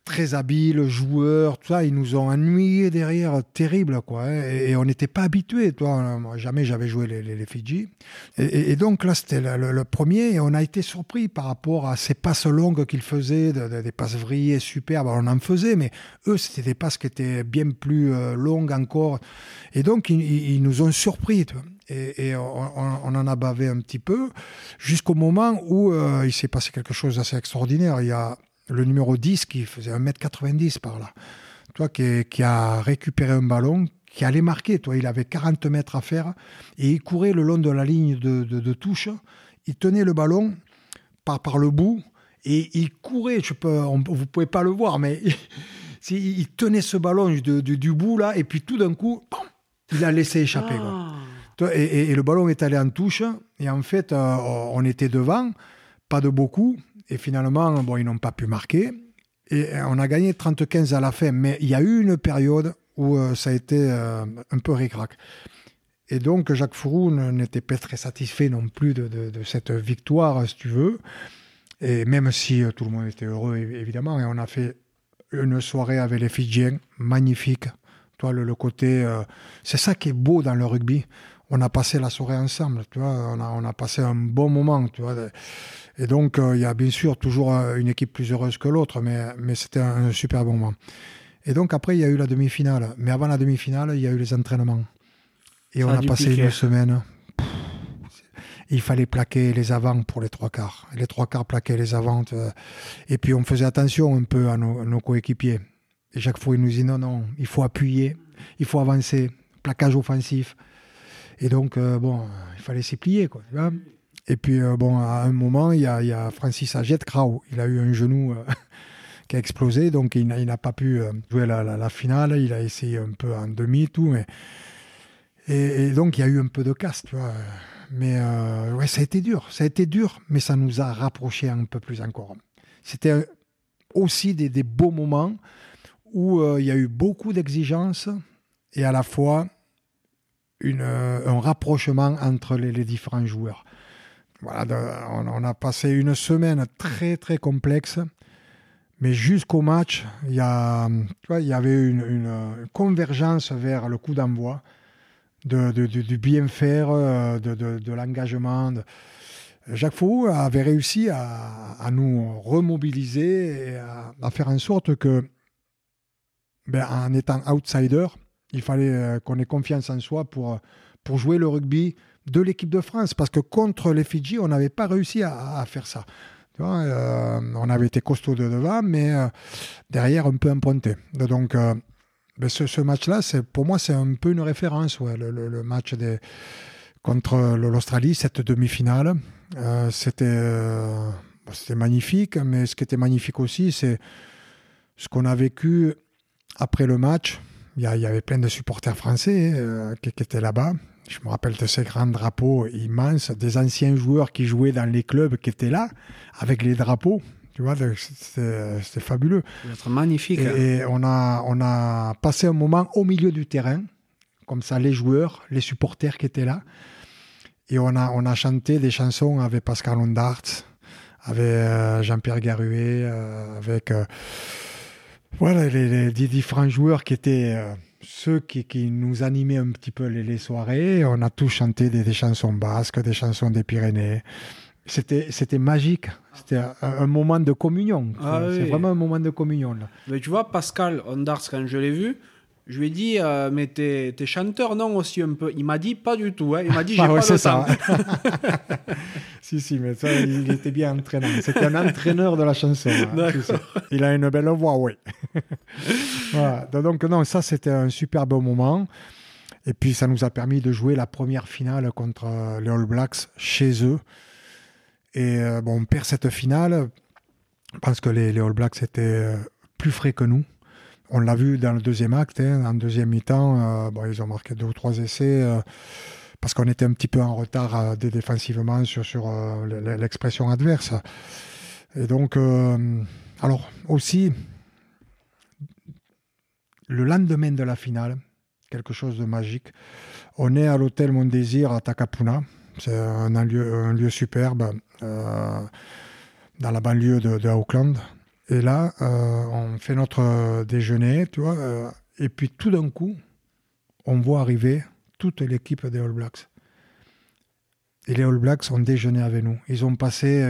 très habiles, joueurs, tout ça, ils nous ont ennuyés derrière, terrible, quoi. Hein, et, on n'était pas habitués, toi. Jamais j'avais joué les, Fidji. Et, donc là, c'était le, premier, et on a été surpris par rapport à ces passes longues qu'ils faisaient, de, de, des passes vrillées superbes. on en faisait, mais eux, c'était des passes qui étaient bien plus euh, longues encore. Et donc, ils, nous ont surpris, tu. Et, on, en a bavé un petit peu, jusqu'au moment où euh, il s'est passé quelque chose d'assez extraordinaire. Il y a le numéro 10 qui faisait 1m90 par là, toi, qui, qui, a récupéré un ballon, qui allait marquer, toi, il avait 40 mètres à faire, et il courait le long de la ligne de, de, de touche, il tenait le ballon par, par le bout, et il courait, je peux, on, vous pouvez pas le voir, mais il, il tenait ce ballon de, du bout là, et puis tout d'un coup, bam, il a laissé échapper. Ah. Quoi. Et, et, et, le ballon est allé en touche, et en fait, euh, on était devant, pas de beaucoup, et finalement, bon, ils n'ont pas pu marquer. Et on a gagné 30-15 à la fin. Mais il y a eu une période où euh, ça a été euh, un peu ric-rac. Et donc, Jacques Fourou n'était pas très satisfait non plus de, cette victoire, si tu veux. Et même si euh, tout le monde était heureux, évidemment, et on a fait une soirée avec les Fidjiens, magnifique. Toi, le, côté. Euh, c'est ça qui est beau dans le rugby. On a passé la soirée ensemble, tu vois. On a, on a passé un bon moment, tu vois. Et donc, il euh, y a bien sûr toujours euh, une équipe plus heureuse que l'autre, mais, mais c'était un, un, super bon moment. Et donc, après, il y a eu la demi-finale. Mais avant la demi-finale, il y a eu les entraînements. Et Ça on a, a passé piquer. une semaine. Pff, il fallait plaquer les avants pour les trois quarts. Les trois quarts plaquaient les avants. Et puis, on faisait attention un peu à nos, à nos coéquipiers. Et chaque fois, il nous dit non, non, il faut appuyer, il faut avancer, plaquage offensif. Et donc, euh, bon, il fallait s'y plier, quoi. Et puis, euh, bon, à un moment, il y a, Francis Agette Krau. Il a eu un genou euh, qui a explosé, donc il n'a pas pu jouer la, finale. Il a essayé un peu en demi, tout. Mais... Et, donc, il y a eu un peu de casse, tu vois. Mais ouais, ça a été dur. Ça a été dur, mais ça nous a rapprochés un peu plus encore. C'était aussi des, beaux moments où il y a eu beaucoup d'exigences et à la fois une, un rapprochement entre les, différents joueurs. Voilà, on, a passé une semaine très très complexe, mais jusqu'au match, il y, a, tu vois, il y avait une, convergence vers le coup d'envoi, de, de, de, du bien faire, de, de l'engagement. Jacques Fou avait réussi à, nous remobiliser et à, à, faire en sorte que, ben, en étant outsider, il fallait qu'on ait confiance en soi pour, pour jouer le rugby de l'équipe de France, parce que contre les Fidji, on n'avait pas réussi à, faire ça. Euh, on avait été costaud de devant, mais euh, derrière un peu emprunté. Donc, euh, ben ce, match-là, pour moi, c'est un peu une référence, le, match des, contre l'Australie, cette demi-finale. Euh, c'était euh, c'était magnifique, mais ce qui était magnifique aussi, c'est ce qu'on a vécu après le match. Il y, avait plein de supporters français euh, qui, qui étaient là-bas. Je me rappelle de ces grands drapeaux immenses, des anciens joueurs qui jouaient dans les clubs qui étaient là, avec les drapeaux. Tu vois, c'était fabuleux. C'est magnifique. Et, hein. et, on, a, on a passé un moment au milieu du terrain, comme ça, les joueurs, les supporters qui étaient là. Et on a, on a chanté des chansons avec Pascal Ondarts, avec Jean-Pierre Garuet, avec voilà, les, différents joueurs qui étaient ceux qui, nous animaient un petit peu les, soirées. On a tous chanté des, chansons basques, des chansons des Pyrénées. C'était, c'était magique. C'était un, moment de communion. Ah c'est vraiment un moment de communion. Là. Mais tu vois, Pascal Ondars, quand je l'ai vu, je lui ai dit, euh, mais t'es, chanteur, non, aussi un peu Il m'a dit, pas du tout. Hein. Il m'a dit, j'ai ah pas le temps. si, si, mais ça, il était bien entraînant. C'était un entraîneur de la chanson. Hein, il a une belle voix, oui. voilà. Donc, non, ça, c'était un super beau moment. Et puis, ça nous a permis de jouer la première finale contre euh, les All Blacks chez eux. Et euh, bon, on perd cette finale parce que les, les All Blacks étaient plus frais que nous on l'a vu dans le deuxième acte, hein, en deuxième mi-temps, euh, ils ont marqué deux ou trois essais euh, parce qu'on était un petit peu en retard euh, défensivement sur, l'expression adverse. Et donc, alors aussi, le lendemain de la finale, quelque chose de magique, on est à l'hôtel Mon Désir à Takapuna. C'est un, lieu, un lieu superbe dans la banlieue de, de Auckland. Et là, euh, on fait notre euh, déjeuner, tu vois, euh, et puis tout d'un coup, on voit arriver toute l'équipe des All Blacks. Et les All Blacks ont déjeuné avec nous. Ils ont passé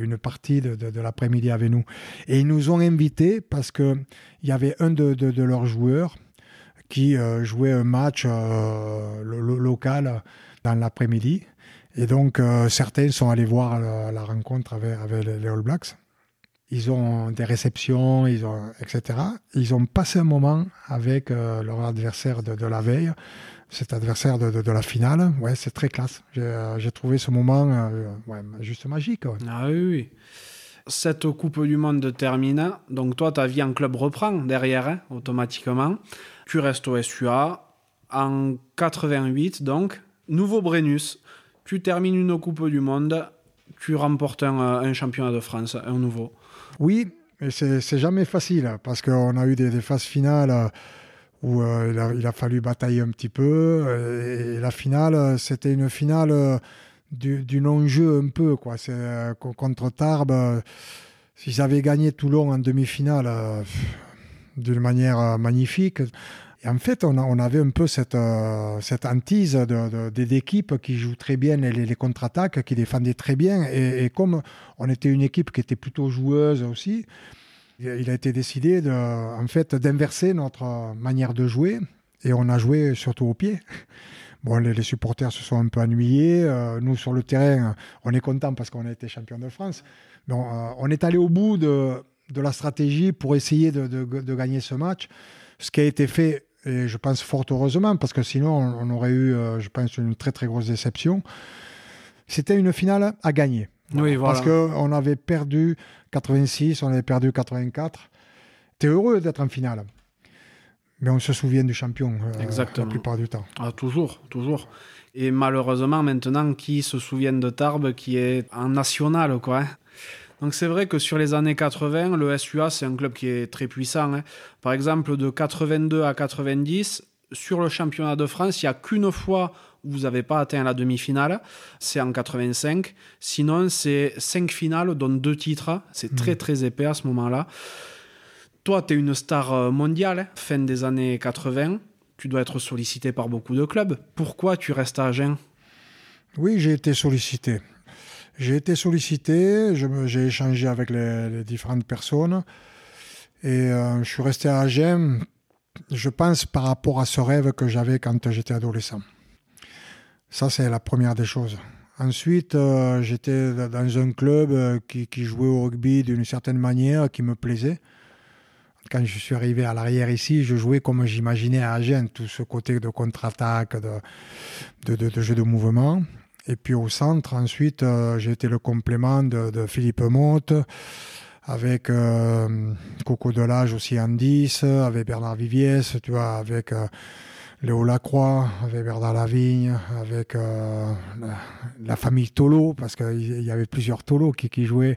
une partie de, l'après-midi avec nous. Et ils nous ont invités parce qu'il y avait un de, leurs joueurs qui jouait un match local dans l'après-midi. Et donc, certains sont allés voir la, rencontre avec les All Blacks ils ont des réceptions, etc. Ils ont passé un moment avec euh, leur adversaire de, la veille, cet adversaire de, la finale. Ouais, c'est très classe. J'ai euh, trouvé ce moment euh, juste magique. Ah oui. Cette Coupe du Monde termine. Donc toi, ta vie en club reprend derrière, hein, automatiquement. Tu restes au SUA. En 88, donc, nouveau Brennus. Tu termines une Coupe du Monde. Tu remportes un championnat de France, un nouveau. Oui, mais c'est jamais facile parce qu'on a eu des, phases finales où euh, il, a, fallu batailler un petit peu. Et, la finale, c'était une finale du, non-jeu un peu. Quoi. Euh, contre Tarbes, s'ils avaient gagné Toulon en demi-finale euh, d'une manière magnifique, et en fait, on, avait un peu cette, euh, cette hantise d'équipes qui jouent très bien les, les contre-attaques, qui défendaient très bien. Et, comme on était une équipe qui était plutôt joueuse aussi, il a été décidé de, en fait, d'inverser notre manière de jouer. Et on a joué surtout au pied. Bon, les, supporters se sont un peu ennuyés. Euh, nous, sur le terrain, on est content parce qu'on a été champion de France. Mais on, euh, est allé au bout de, de, la stratégie pour essayer de, de, gagner ce match. Ce qui a été fait et je pense fort heureusement, parce que sinon on, aurait eu, euh, je pense, une très très grosse déception. C'était une finale à gagner. Oui, voilà. Parce qu'on avait perdu 86, on avait perdu 84. Tu es heureux d'être en finale. Mais on se souvient du champion euh, la plupart du temps. Ah, toujours, toujours. Et malheureusement, maintenant, qui se souvient de Tarbes qui est en national, quoi. Hein donc c'est vrai que sur les années 80, le SUA, c'est un club qui est très puissant. Hein. Par exemple, de 82 à 90, sur le championnat de France, il n'y a qu'une fois où vous n'avez pas atteint la demi-finale, c'est en 85. Sinon, c'est cinq finales, dont deux titres. C'est très mmh. très épais à ce moment-là. Toi, tu es une star euh, mondiale, hein, fin des années 80. Tu dois être sollicité par beaucoup de clubs. Pourquoi tu restes à Agen? Oui, j'ai été sollicité. J'ai été sollicité, j'ai échangé avec les, différentes personnes et euh, je suis resté à Agen, je pense, par rapport à ce rêve que j'avais quand j'étais adolescent. Ça, c'est la première des choses. Ensuite, euh, j'étais dans un club euh, qui, jouait au rugby d'une certaine manière, qui me plaisait. Quand je suis arrivé à l'arrière ici, je jouais comme j'imaginais à Agen, tout ce côté de contre-attaque, de, de, jeu de mouvement. Et puis au centre, ensuite, euh, j'ai été le complément de, Philippe Motte, avec euh, Coco Delage aussi en 10, avec Bernard Viviès, tu vois, avec euh, Léo Lacroix, avec Bernard Lavigne, avec la, famille Tolo, parce qu'il y avait plusieurs Tolo qui, qui jouaient.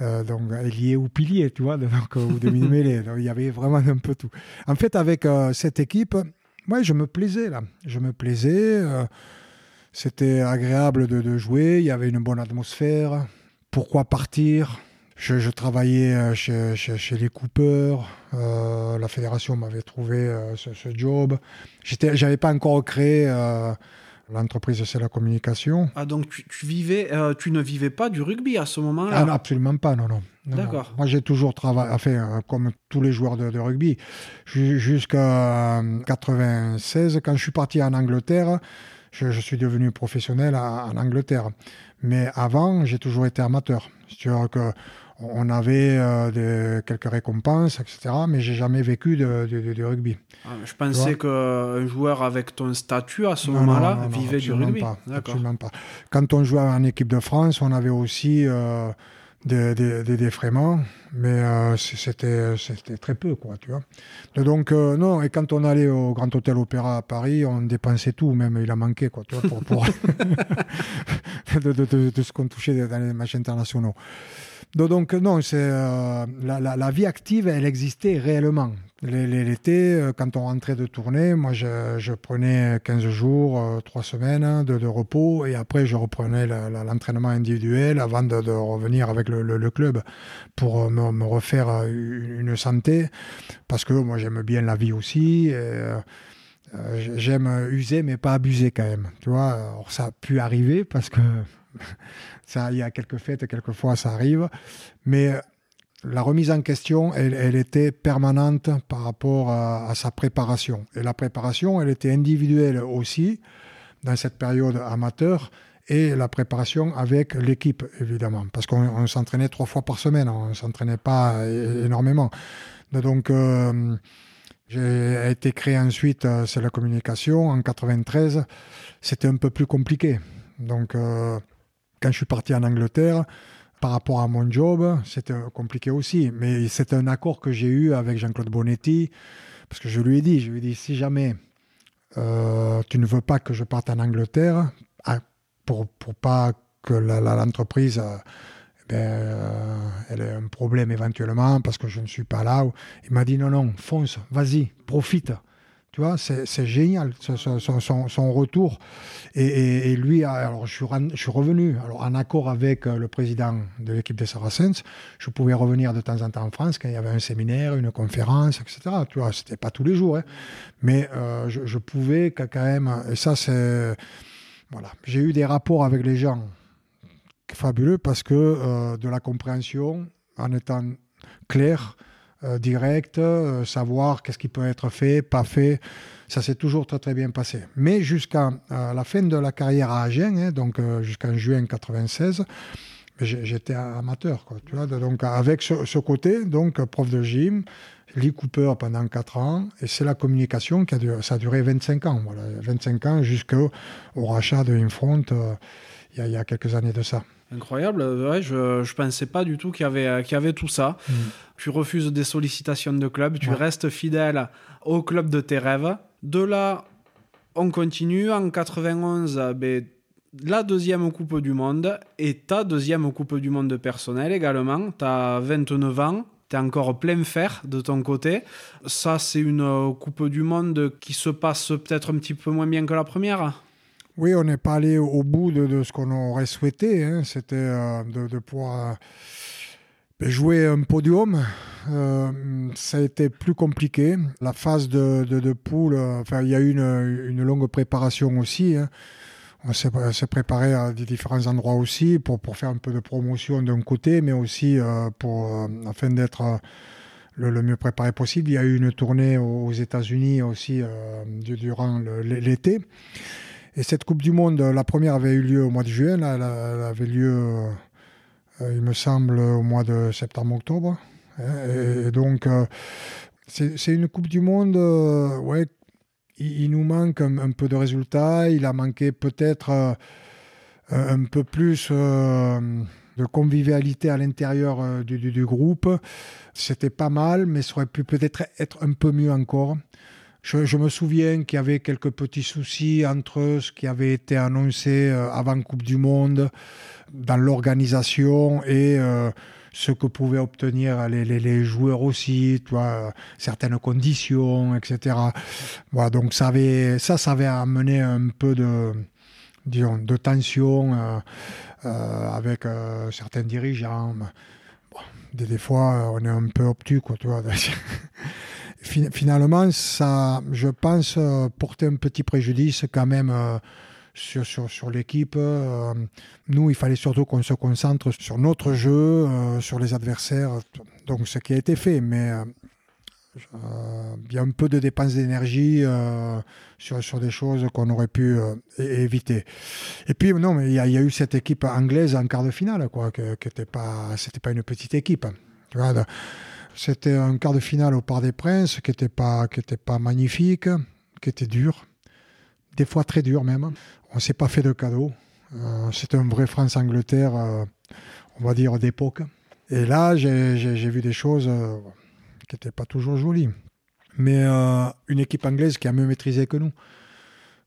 donc liés ou piliers, tu vois, donc, ou demi-mêlés. il y avait vraiment un peu tout. En fait, avec cette équipe, moi, je me plaisais là. Je me plaisais. C'était agréable de, jouer, il y avait une bonne atmosphère, pourquoi partir? Je, travaillais chez, les coupeurs. la fédération m'avait trouvé ce, job. job. J'avais pas encore créé L'entreprise, c'est la communication. Ah, donc tu, vivais, euh, tu ne vivais pas du rugby à ce moment-là? Ah, Absolument pas, non, non. D'accord. Moi, j'ai toujours travaillé, enfin, euh, comme tous les joueurs de, rugby, jusqu'à 96, quand je suis parti en Angleterre, je, suis devenu professionnel en Angleterre. Mais avant, j'ai toujours été amateur. C'est-à-dire que on avait euh, quelques récompenses, etc. Mais j'ai jamais vécu de, rugby. Ah, je pensais qu'un joueur avec ton statut à ce moment-là vivait du rugby. Pas, absolument pas. Quand on jouait en équipe de France, on avait aussi euh, des, défraiements, mais euh, c'était très peu, quoi, tu vois. Donc, non, et quand on allait au Grand Hôtel Opéra à Paris, on dépensait tout, même il a manqué, quoi, tu vois, pour, de, ce qu'on touchait dans les matchs internationaux. Donc non, c'est euh, la, vie active, elle existait réellement. L'été, euh, quand on rentrait de tournée, moi je, prenais 15 jours, 3 euh, semaines de, repos et après je reprenais l'entraînement individuel avant de, revenir avec le, club pour me, refaire une, santé parce que moi j'aime bien la vie aussi. j'aime user mais pas abuser quand même. Tu vois, ça a pu arriver parce que ça, il y a quelques fêtes, quelquefois ça arrive. Mais euh, la remise en question, elle, était permanente par rapport à, sa préparation. Et la préparation, elle était individuelle aussi, dans cette période amateur, et la préparation avec l'équipe, évidemment. Parce qu'on s'entraînait trois fois par semaine, on ne s'entraînait pas énormément. Donc, euh, j'ai été créé ensuite, euh, c'est la communication, en 93. C'était un peu plus compliqué. Donc, quand je suis parti en Angleterre, par rapport à mon job, c'était compliqué aussi. Mais c'est un accord que j'ai eu avec Jean-Claude Bonetti, parce que je lui ai dit, je lui ai dit, si jamais euh, tu ne veux pas que je parte en Angleterre, ah, pour, pour pas que l'entreprise euh, eh ben, euh, elle ait un problème éventuellement parce que je ne suis pas là. Il m'a dit non, non, fonce, vas-y, profite. Tu vois, c'est génial, son, retour. Et, lui, alors je suis, revenu alors, en accord avec euh, le président de l'équipe des Saracens. Je pouvais revenir de temps en temps en France quand il y avait un séminaire, une conférence, etc. Tu vois, c'était pas tous les jours. Hein. Mais euh, je, pouvais quand même. Et ça, c'est. Voilà. J'ai eu des rapports avec les gens fabuleux parce que euh, de la compréhension, en étant clair, euh, direct, euh, savoir qu'est-ce qui peut être fait, pas fait. Ça s'est toujours très bien passé. Mais jusqu'à euh, la fin de la carrière à Agen, hein, donc jusqu'en juin 96, j'étais amateur. Donc avec ce, côté, donc prof de gym, Lee Cooper pendant 4 ans, et c'est la communication qui a duré, ça a duré 25 ans. Voilà, 25 ans jusqu'au rachat de Infront il y, a quelques années de ça. Incroyable, ouais, je ne pensais pas du tout qu'il y avait, qu'il y avait tout ça. Mm. Tu refuses des sollicitations de club, tu restes fidèle au club de tes rêves. De là, on continue. En 91, ben, la deuxième Coupe du Monde et ta deuxième Coupe du Monde personnelle également. Tu as 29 ans, tu es encore plein fer de ton côté. Ça, c'est une Coupe du Monde qui se passe peut-être un petit peu moins bien que la première oui, on n'est pas allé au bout de, ce qu'on aurait souhaité. Hein. C'était euh, de, pouvoir euh, jouer un podium. Euh, ça a été plus compliqué. La phase de, poule, enfin, il y a eu une, longue préparation aussi. Hein. On s'est préparé à différents endroits aussi pour, pour faire un peu de promotion d'un côté, mais aussi pour, afin d'être le, mieux préparé possible. Il y a eu une tournée aux États-Unis aussi durant l'été. Et cette Coupe du Monde, la première avait eu lieu au mois de juin, elle, avait lieu, euh, il me semble, au mois de septembre-octobre. Et, donc, euh, c'est une Coupe du Monde, euh, ouais, il, nous manque un, peu de résultats, il a manqué peut-être un peu plus de convivialité à l'intérieur du, groupe. C'était pas mal, mais ça aurait pu peut-être être un peu mieux encore. Je, me souviens qu'il y avait quelques petits soucis entre ce qui avait été annoncé euh, avant Coupe du Monde dans l'organisation et euh, ce que pouvaient obtenir les, joueurs aussi, certaines conditions, etc. Donc ça, avait, ça, avait amené un peu de, tension avec certains dirigeants. des, fois, on est un peu obtus, quoi, tu. Finalement, ça, je pense, porter un petit préjudice quand même sur, sur, sur l'équipe. nous, il fallait surtout qu'on se concentre sur notre jeu, sur les adversaires. Donc, ce qui a été fait, mais euh, il y a un peu de dépenses d'énergie euh, sur, sur des choses qu'on aurait pu euh, éviter. Et puis, non, mais il y, a eu cette équipe anglaise en quart de finale, quoi, que, n'était pas, c'était pas une petite équipe. C'était un quart de finale au Parc des Princes qui n'était pas, magnifique, qui était dur, des fois très dur même. On s'est pas fait de cadeaux. c'était un vrai France-Angleterre, on va dire, d'époque. Et là, j'ai, vu des choses qui n'était pas toujours joli. Mais euh, une équipe anglaise qui a mieux maîtrisé que nous.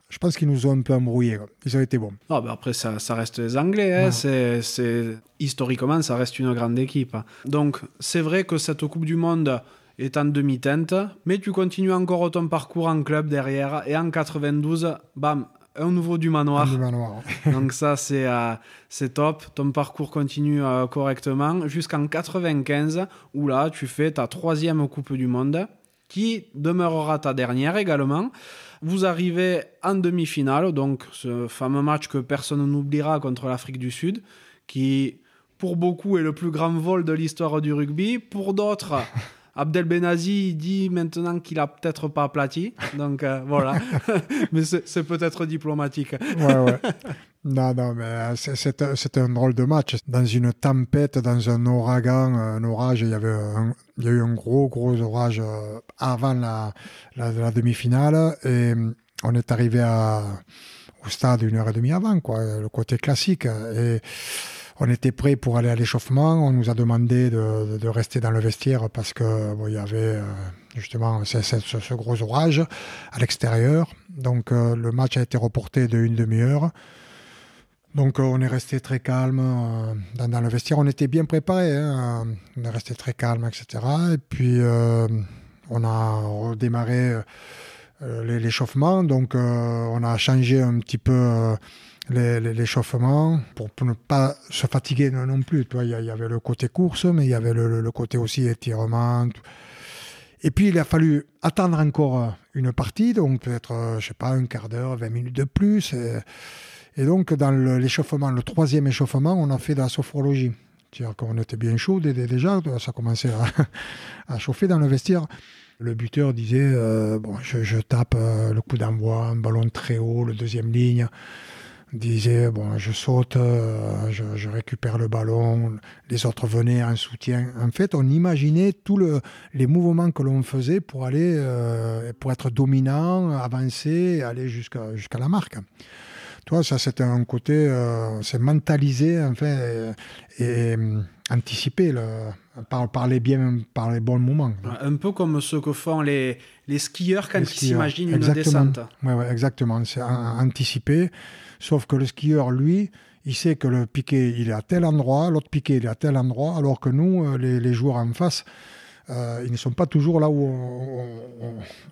Je pense qu'ils nous ont un peu embrouillés. Ils ont été bons. Ah, ben après, ça, ça, reste les Anglais. Hein. C'est, Historiquement, ça reste une grande équipe. Donc, c'est vrai que cette Coupe du Monde est en demi-teinte, mais tu continues encore ton parcours en club derrière. Et en 92, bam, un nouveau du manoir. Donc ça, c'est euh, c'est top. Ton parcours continue euh, correctement jusqu'en 95, où là, tu fais ta troisième Coupe du Monde, qui demeurera ta dernière également. Vous arrivez en demi-finale, donc ce fameux match que personne n'oubliera contre l'Afrique du Sud, qui pour beaucoup est le plus grand vol de l'histoire du rugby. Pour d'autres... Abdel Benazi dit maintenant qu'il a peut-être pas aplati. Donc euh, voilà. mais c'est peut-être diplomatique. ouais, ouais. Non, non, mais euh, c'était un drôle de match. Dans une tempête, dans un ouragan, un orage, il y, avait il y a eu un gros, gros orage euh, avant la, demi-finale. Et on est arrivé au stade une heure et demie avant, quoi, le côté classique. Et on était prêt pour aller à l'échauffement. On nous a demandé de, rester dans le vestiaire parce que il y avait euh, justement ce, gros orage à l'extérieur. Donc le match a été reporté de une demi-heure. Donc euh, on est resté très calme dans, le vestiaire. On était bien préparé. Hein. On est resté très calme, etc. Et puis on a redémarré l'échauffement. Donc on a changé un petit peu l'échauffement pour, ne pas se fatiguer non, plus. Il y, avait le côté course, mais il y avait le, côté aussi étirement. Et puis il a fallu attendre encore une partie, donc peut-être, euh, je sais pas, un quart d'heure, 20 minutes de plus. Donc dans l'échauffement, le, troisième échauffement, on a fait de la sophrologie. C'est-à-dire qu'on était bien chaud déjà, ça commençait à, chauffer dans le vestiaire. Le buteur disait, euh, bon, je, tape euh, le coup d'envoi, un ballon très haut, le deuxième ligne disait bon, je saute, euh, je, récupère le ballon, les autres venaient en soutien. En fait, on imaginait tous le, les mouvements que l'on faisait pour aller, pour être dominant, avancer, aller jusqu'à jusqu'à la marque. Toi, ça c'était un côté, euh, c'est mentaliser en fait et, anticiper le, par, par, les bien, par les bons moments. Un peu comme ce que font les, les skieurs quand ils s'imaginent une descente. Oui, ouais, exactement. C'est anticiper. Sauf que le skieur, lui, il sait que le piqué, il est à tel endroit, l'autre piqué, il est à tel endroit, alors que nous, euh, les, joueurs en face, euh, ils ne sont pas toujours là où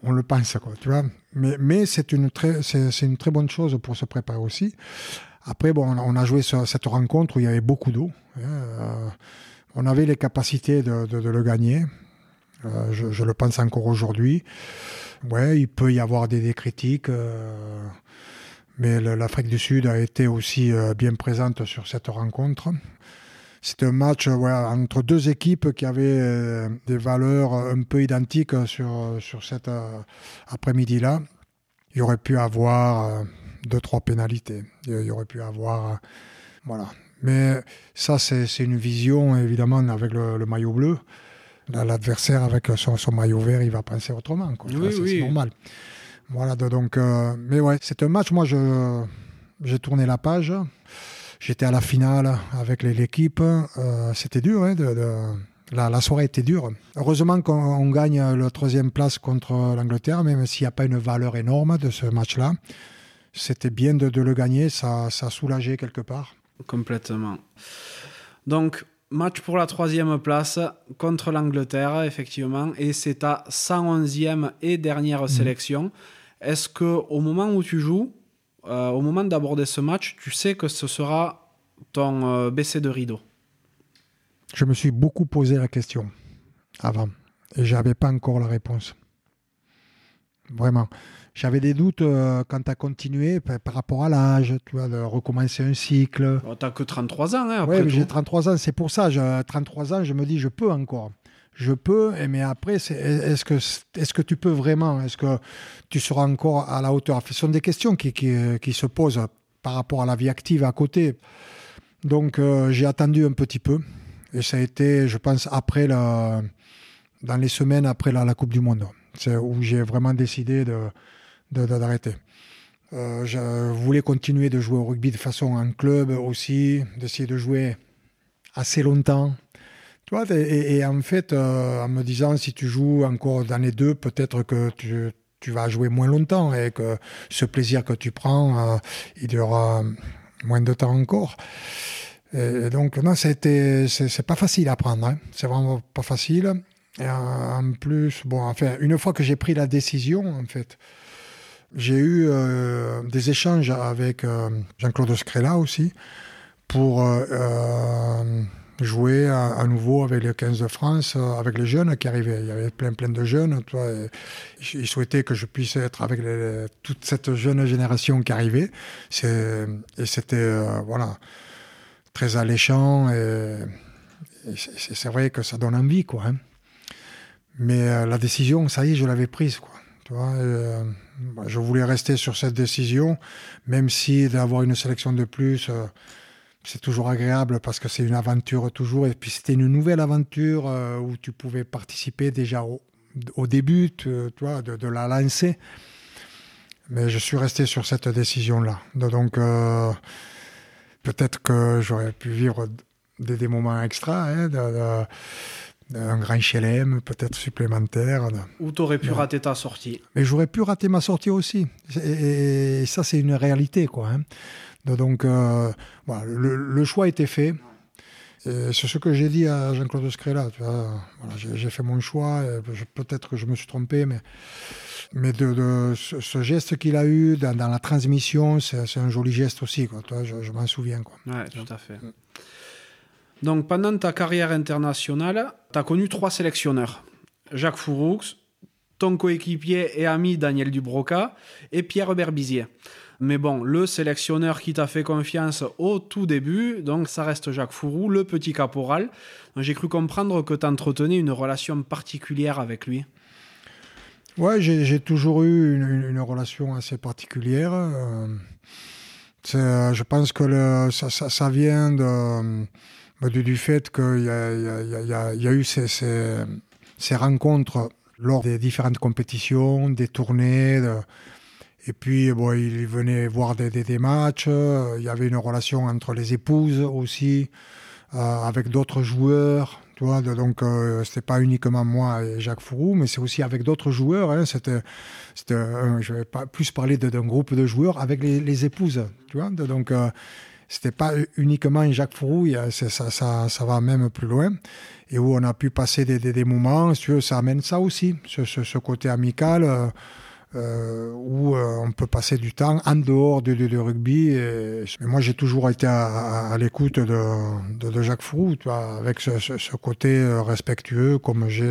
on, le pense. Tu vois mais c'est une, très, bonne chose pour se préparer aussi. Après, bon, on a joué cette rencontre où il y avait beaucoup d'eau. Hein, euh, on avait les capacités de, le gagner. je, je, le pense encore aujourd'hui. Ouais, il peut y avoir des, critiques. Mais l'Afrique du Sud a été aussi euh, bien présente sur cette rencontre. C'était un match entre deux équipes qui avaient euh, des valeurs un peu identiques sur, sur cet euh, après-midi-là. Il y aurait pu avoir deux, trois pénalités. Il y aurait pu avoir. voilà. Mais ça, c'est une vision, évidemment, avec le, maillot bleu. L'adversaire, avec son, son, maillot vert, il va penser autrement. Oui, c'est normal. Voilà, donc, euh, mais ouais, c'est un match, moi, je, j'ai tourné la page. J'étais à la finale avec l'équipe. Euh, c'était dur, hein, de, la, soirée était dure. Heureusement qu'on gagne la troisième place contre l'Angleterre, même s'il n'y a pas une valeur énorme de ce match-là. C'était bien de, le gagner, ça, ça a soulagé quelque part. Complètement. Donc, match pour la troisième place contre l'Angleterre, effectivement, et c'est ta 111e et dernière mhm. sélection. Est-ce que au moment où tu joues, euh, au moment d'aborder ce match, tu sais que ce sera ton euh, baissé de rideau Je me suis beaucoup posé la question avant et j'avais pas encore la réponse. Vraiment. J'avais des doutes euh, quand tu as continué par, par rapport à l'âge, tu vois, de recommencer un cycle. oh, T'as que 33 ans, hein, après Oui, j'ai 33 ans, c'est pour ça. Je, 33 ans, je me dis, je peux encore. Je peux, et- mais après, est-ce que, tu peux vraiment Est-ce que tu seras encore à la hauteur? Ce sont des questions qui, qui se posent par rapport à la vie active à côté. Donc, euh, j'ai attendu un petit peu. Et ça a été, je pense, après dans les semaines après la, Coupe du Monde. C'est où j'ai vraiment décidé d'arrêter. Euh, je voulais continuer de jouer au rugby de façon en club aussi, d'essayer de jouer assez longtemps. Tu vois, et, en fait, euh, en me disant, si tu joues encore dans les deux, peut-être que tu, tu vas jouer moins longtemps et que ce plaisir que tu prends, euh, il durera moins de temps encore. Et, donc, non, c'est pas facile à prendre. hein. C'est vraiment pas facile. Et en, plus, bon, enfin, une fois que j'ai pris la décision, en fait, j'ai eu euh, des échanges avec Jean-Claude Scrella aussi pour jouer à, nouveau avec les 15 de France, euh, avec les jeunes qui arrivaient. Il y avait plein, plein de jeunes. Et ils souhaitaient que je puisse être avec toute cette jeune génération qui arrivait. C'est- Et c'était, euh, voilà, très alléchant. Et, c'est vrai que ça donne envie, quoi. hein. Mais euh, la décision, ça y est, je l'avais prise, quoi. Tu vois, euh, bah, je voulais rester sur cette décision, même si d'avoir une sélection de plus, c'est toujours agréable parce que c'est une aventure toujours. Et puis c'était une nouvelle aventure euh, où tu pouvais participer déjà au, début, tu, de, la lancer. Mais je suis resté sur cette décision-là. Donc euh, peut-être que j'aurais pu vivre des, moments extra, hein, un grand chelem peut-être supplémentaire. Ou t'aurais pu Non. rater ta sortie? mais j'aurais pu rater ma sortie aussi. Et, et ça, c'est une réalité, quoi. hein. Donc, euh, voilà, le, le choix était fait. C'est ce que j'ai dit à Jean-Claude Scrella. Tu voilà, j'ai fait mon choix. Peut-être que je me suis trompé, mais, mais de, de ce, ce geste qu'il a eu dans, dans la transmission, c'est un joli geste aussi. Quoi, tu vois, je je m'en souviens. Quoi. Ouais, tout à fait. Donc, pendant ta carrière internationale, tu as connu trois sélectionneurs Jacques Fouroux, ton coéquipier et ami Daniel Dubroca et Pierre Berbizier. Mais bon, le sélectionneur qui t'a fait confiance au tout début, donc ça reste Jacques Fourou, le petit caporal. J'ai cru comprendre que tu entretenais une relation particulière avec lui. Ouais, j'ai toujours eu une, relation assez particulière. euh, euh, je pense que ça, vient de, du, du fait qu'il y a, eu ces, rencontres lors des différentes compétitions, des tournées. et puis, bon, il venait voir des, matchs. euh, Il y avait une relation entre les épouses aussi, euh, avec d'autres joueurs. Tu vois, donc, euh, c'était pas uniquement moi et Jacques Fourou, mais c'est aussi avec d'autres joueurs. hein. c'était, euh, je vais pas plus parler d'un groupe de joueurs avec les, épouses. Donc, c'était pas uniquement Jacques c'est- ça, ça, ça va même plus loin. Et où on a pu passer des, des, moments, veux, ça amène ça aussi, ce, ce, côté amical. euh, euh, où euh, on peut passer du temps en dehors du, du rugby. Mais moi, j'ai toujours été à, l'écoute de, de, de Jacques Fourou, tu vois, avec ce, ce- côté respectueux, comme j'ai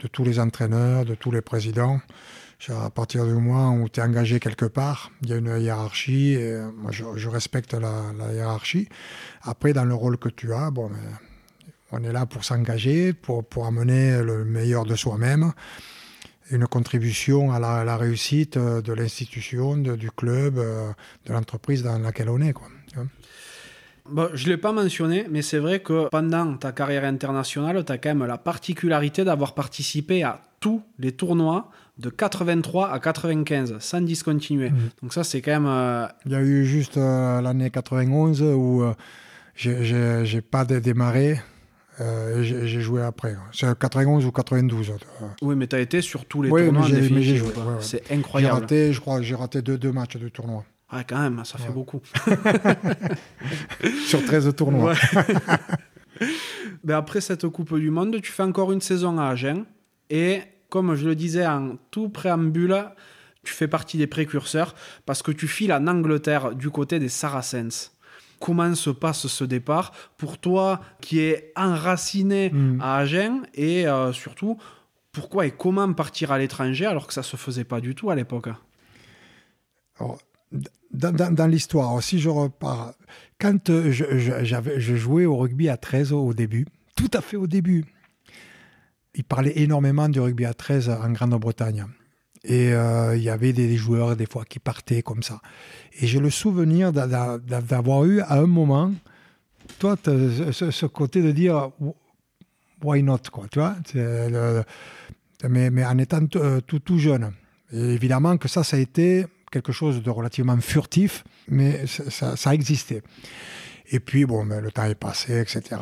de tous les entraîneurs, de tous les présidents. À partir du moment où tu es engagé quelque part, il y a une hiérarchie, et euh, moi je, respecte la, hiérarchie. Après, dans le rôle que tu as, bon, ben, on est là pour s'engager, pour, pour amener le meilleur de soi-même une contribution à la, réussite euh, de l'institution, du club, euh, de l'entreprise dans laquelle on est. Quoi. Bon, je ne l'ai pas mentionné, mais c'est vrai que pendant ta carrière internationale, tu as quand même la particularité d'avoir participé à tous les tournois de 83 à 95, sans discontinuer. Mhm. Donc ça, c'est quand même... euh, Il y a eu juste euh, l'année 91 où euh, j'ai- j'ai j'ai pas dé- démarré euh, j'ai j'ai joué après. C'est 91 ou 92. euh. Oui, mais tu as été sur tous les Oui, tournois mais j'ai- j'ai joué, quoi. ouais, ouais. C'est J'ai incroyable. raté, je crois, j'ai raté deux, deux matchs de tournoi Ouais, quand même, ça fait Ouais. beaucoup. sur 13 tournois. Ben après cette Coupe du Monde, tu fais encore une saison à Agen. Et comme je le disais en tout préambule, tu fais partie des précurseurs parce que tu files en Angleterre du côté des Saracens. Comment se passe ce départ pour toi qui est enraciné Mm. à Agen et euh, surtout pourquoi et comment partir à l'étranger alors que ça se faisait pas du tout à l'époque? Dans, dans- dans l'histoire, si je repars, quand euh, je, je jouais au rugby à 13 au début, tout à fait au début, il parlait énormément du rugby à 13 en Grande-Bretagne. Et euh, il y avait des joueurs, des fois, qui partaient comme ça. Et j'ai le souvenir d'a- d'a- d'a- d'avoir eu, à un moment, toi, ce, côté de dire why not, quoi, tu vois mais, mais en étant euh, tout, tout jeune. Et évidemment que ça, ça a été quelque chose de relativement furtif, mais ça existait. Et puis, bon, ben, le temps est passé, etc.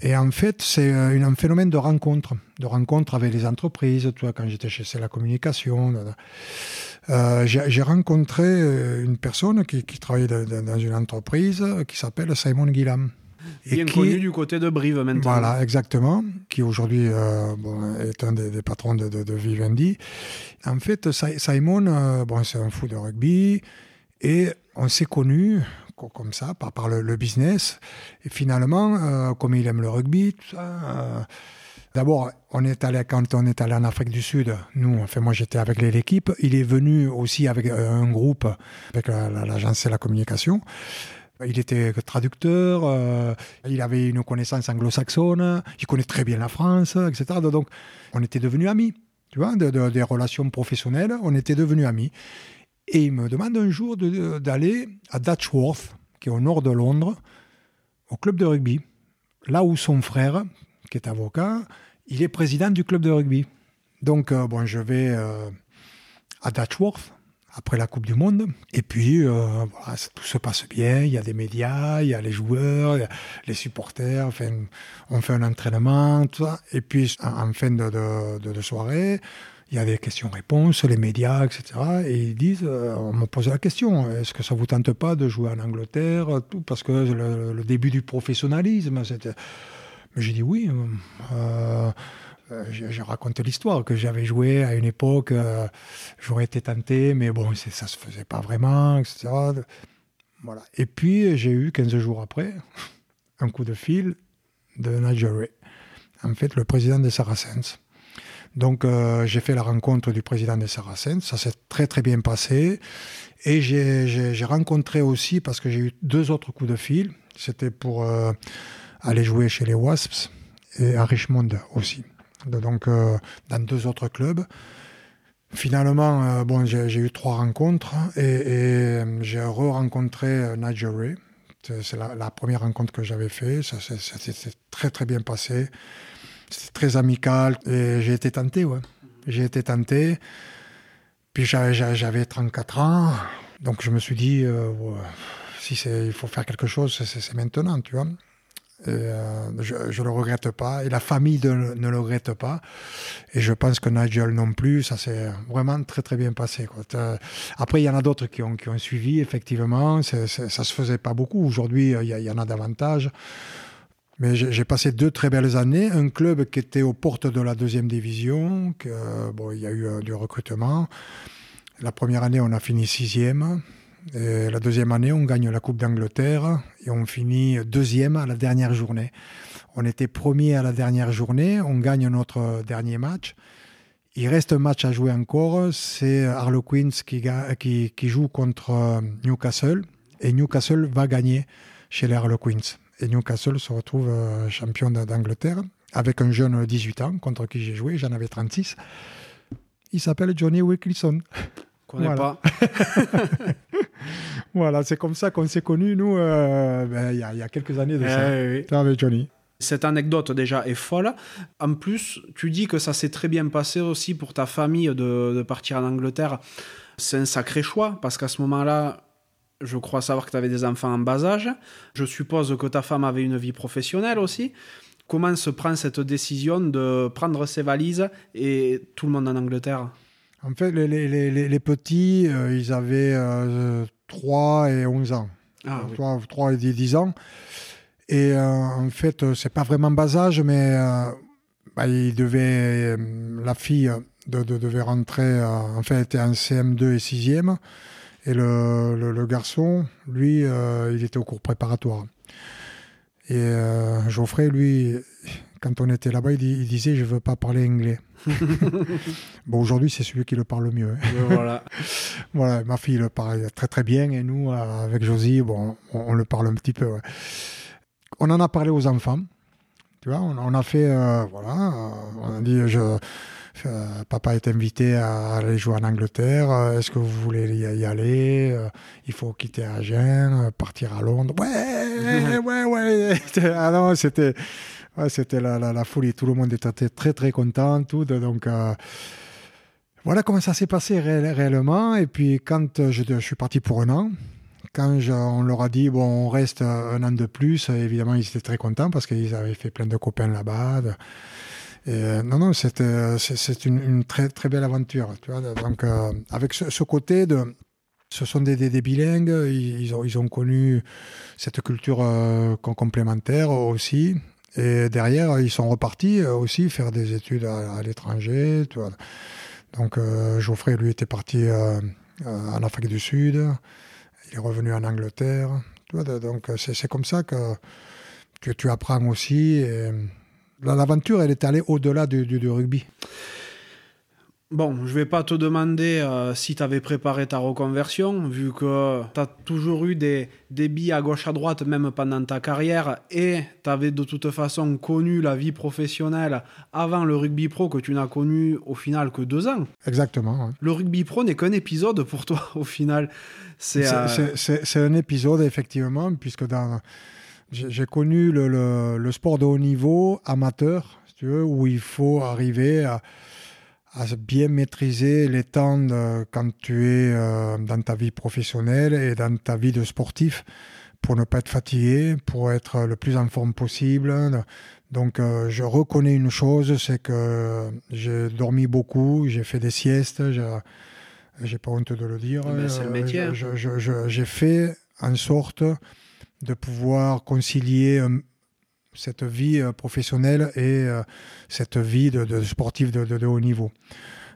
Et en fait, c'est euh, un phénomène de rencontre, de rencontre avec les entreprises. Tu vois, quand j'étais chez la communication, euh, j'ai rencontré euh, une personne qui, qui travaillait dans une entreprise qui s'appelle Simon Guillam. Et Bien qui- connu du côté de Brive maintenant. voilà, exactement, qui aujourd'hui euh, bon, est un des, des patrons de, de, de Vivendi. En fait, Si- Simon, euh, bon, c'est un fou de rugby, et on s'est connus co- comme ça, par, le, business. Et finalement, euh, comme il aime le rugby, tout ça, euh, D'abord, on est allé quand on est allé en Afrique du Sud. Nous, enfin moi j'étais avec l'équipe. Il est venu aussi avec euh, un groupe, avec la- la- l'agence et la communication. Il était traducteur, il avait une connaissance anglo-saxonne, il connaît très bien la France, etc. Donc, on était devenus amis, tu vois, de- de- des relations professionnelles, on était devenus amis. Et il me demande un jour d'aller à Dutchworth, qui est au nord de Londres, au club de rugby, là où son frère, qui est avocat, il est président du club de rugby. Donc, euh, bon, je vais euh, à Dutchworth après la Coupe du Monde. Et puis, euh, voilà, tout se passe bien. Il y a des médias, il y a les joueurs, les supporters. Enfin, on fait un entraînement, tout ça. Et puis, en, fin de soirée, il y a des questions-réponses, les médias, etc. Et ils disent, euh, on me pose la question, est-ce que ça vous tente pas de jouer en Angleterre, tout, parce que le, le début du professionnalisme, c'était. Mais j'ai dit oui. euh, euh, j'ai raconté l'histoire que j'avais joué à une époque, euh, j'aurais été tenté, mais bon, ça se faisait pas vraiment, etc. Voilà. Et puis j'ai eu 15 jours après un coup de fil de Nigel Ray, en fait le président des Saracens. Donc euh, j'ai fait la rencontre du président des Saracens, ça s'est très très bien passé. Et j'ai- rencontré aussi, parce que j'ai eu deux autres coups de fil, c'était pour euh, aller jouer chez les Wasps et à Richmond aussi. Donc euh, dans deux autres clubs. Finalement, bon, j'ai eu trois rencontres et, j'ai re-rencontré Nigel Ray. C'est la, la première rencontre que j'avais fait. Ça s'est très très bien passé. C'était très amical et j'ai été tenté, ouais. J'ai été tenté. Puis j'avais- j'avais j'avais 34 ans, donc je me suis dit, euh, ouais, si il faut faire quelque chose, c'est- maintenant, tu vois. Et, euh, je ne le regrette pas, et la famille ne le regrette pas. Et je pense que Nigel non plus, ça s'est vraiment très très bien passé. Après, il y en a d'autres qui ont, qui ont suivi, effectivement. Ça se faisait pas beaucoup. Aujourd'hui, il y en a davantage. Mais j'ai passé deux très belles années. Un club qui était aux portes de la deuxième division. Bon, il y a eu euh, du recrutement. La première année, on a fini sixième. La deuxième année, on gagne la Coupe d'Angleterre et on finit deuxième à la dernière journée. On était premier à la dernière journée, on gagne notre dernier match. Il reste un match à jouer encore, c'est Harlequins qui, qui, qui joue contre euh, Newcastle et Newcastle va gagner chez les Harlequins. Et Newcastle se retrouve euh, champion d'Angleterre avec un jeune de 18 ans contre qui j'ai joué, j'en avais 36. Il s'appelle Johnny Wilkinson. Connais Voilà. pas. Voilà, c'est comme ça qu'on s'est connus, nous, euh, ben, il y, a- il y a quelques années de Eh ça. oui, oui. C'était avec Johnny. Cette anecdote déjà est folle. En plus, tu dis que ça s'est très bien passé aussi pour ta famille de, de partir en Angleterre. C'est un sacré choix parce qu'à ce moment-là, je crois savoir que tu avais des enfants en bas âge. Je suppose que ta femme avait une vie professionnelle aussi. Comment se prend cette décision de prendre ses valises et tout le monde en Angleterre? En fait, les, les- les- les- les petits, euh, ils avaient euh, 3 et 11 ans. Ah oui. 3, 3 et 10, 10 ans. Et euh, en fait, euh, c'est pas vraiment bas âge, mais euh, bah, il devait, euh, la fille de, devait rentrer, en fait, était en CM2 et 6e. Et le, le, garçon, lui, il était au cours préparatoire. Et Geoffrey, lui, quand on était là-bas, il, disait Je ne veux pas parler anglais. bon, aujourd'hui, c'est celui qui le parle le mieux. Hein. voilà. voilà, ma fille le parle très très bien et nous, euh, avec Josie, bon, on, le parle un petit peu. On en a parlé aux enfants. Tu vois, on, a fait, euh, voilà, euh, on a dit je, papa est invité à aller jouer en Angleterre. Est-ce que vous voulez y aller? Il faut quitter Agen, partir à Londres. Ouais, ouais, ouais. Alors, c'était c'était la, folie. Tout le monde était très, très content. Tout, donc, euh, voilà comment ça s'est passé réellement. Et puis, quand je, suis parti pour un an, quand on leur a dit, bon, on reste un an de plus, évidemment, ils étaient très contents parce qu'ils avaient fait plein de copains là-bas. Et non, non, c'est une, très, très belle aventure. Tu vois, donc, euh, avec ce, côté de. Ce sont des, des, bilingues, ils, ont, ils ont connu cette culture euh, complémentaire aussi. Et derrière, ils sont repartis euh, aussi faire des études à, l'étranger. Donc euh, Geoffrey, lui, était parti euh, en Afrique du Sud. Il est revenu en Angleterre. donc c'est comme ça que, que tu apprends aussi. L'aventure, elle est allée au-delà du, du, rugby. Bon, je vais pas te demander euh, si tu avais préparé ta reconversion, vu que tu as toujours eu des, des billes à gauche à droite, même pendant ta carrière, et tu avais de toute façon connu la vie professionnelle avant le rugby pro que tu n'as connu au final que deux ans. Exactement. Le rugby pro n'est qu'un épisode pour toi au final. C'est euh, un épisode, effectivement, puisque j'ai connu le, le, le, sport de haut niveau amateur, si tu veux, où il faut arriver à à bien maîtriser les temps quand tu es euh, dans ta vie professionnelle et dans ta vie de sportif pour ne pas être fatigué, pour être le plus en forme possible. Donc euh, je reconnais une chose, c'est que j'ai dormi beaucoup, j'ai fait des siestes, j'ai pas honte de le dire. c'est le métier. Euh, j'ai fait en sorte de pouvoir concilier cette vie euh, professionnelle et euh, cette vie de, sportif de, haut niveau.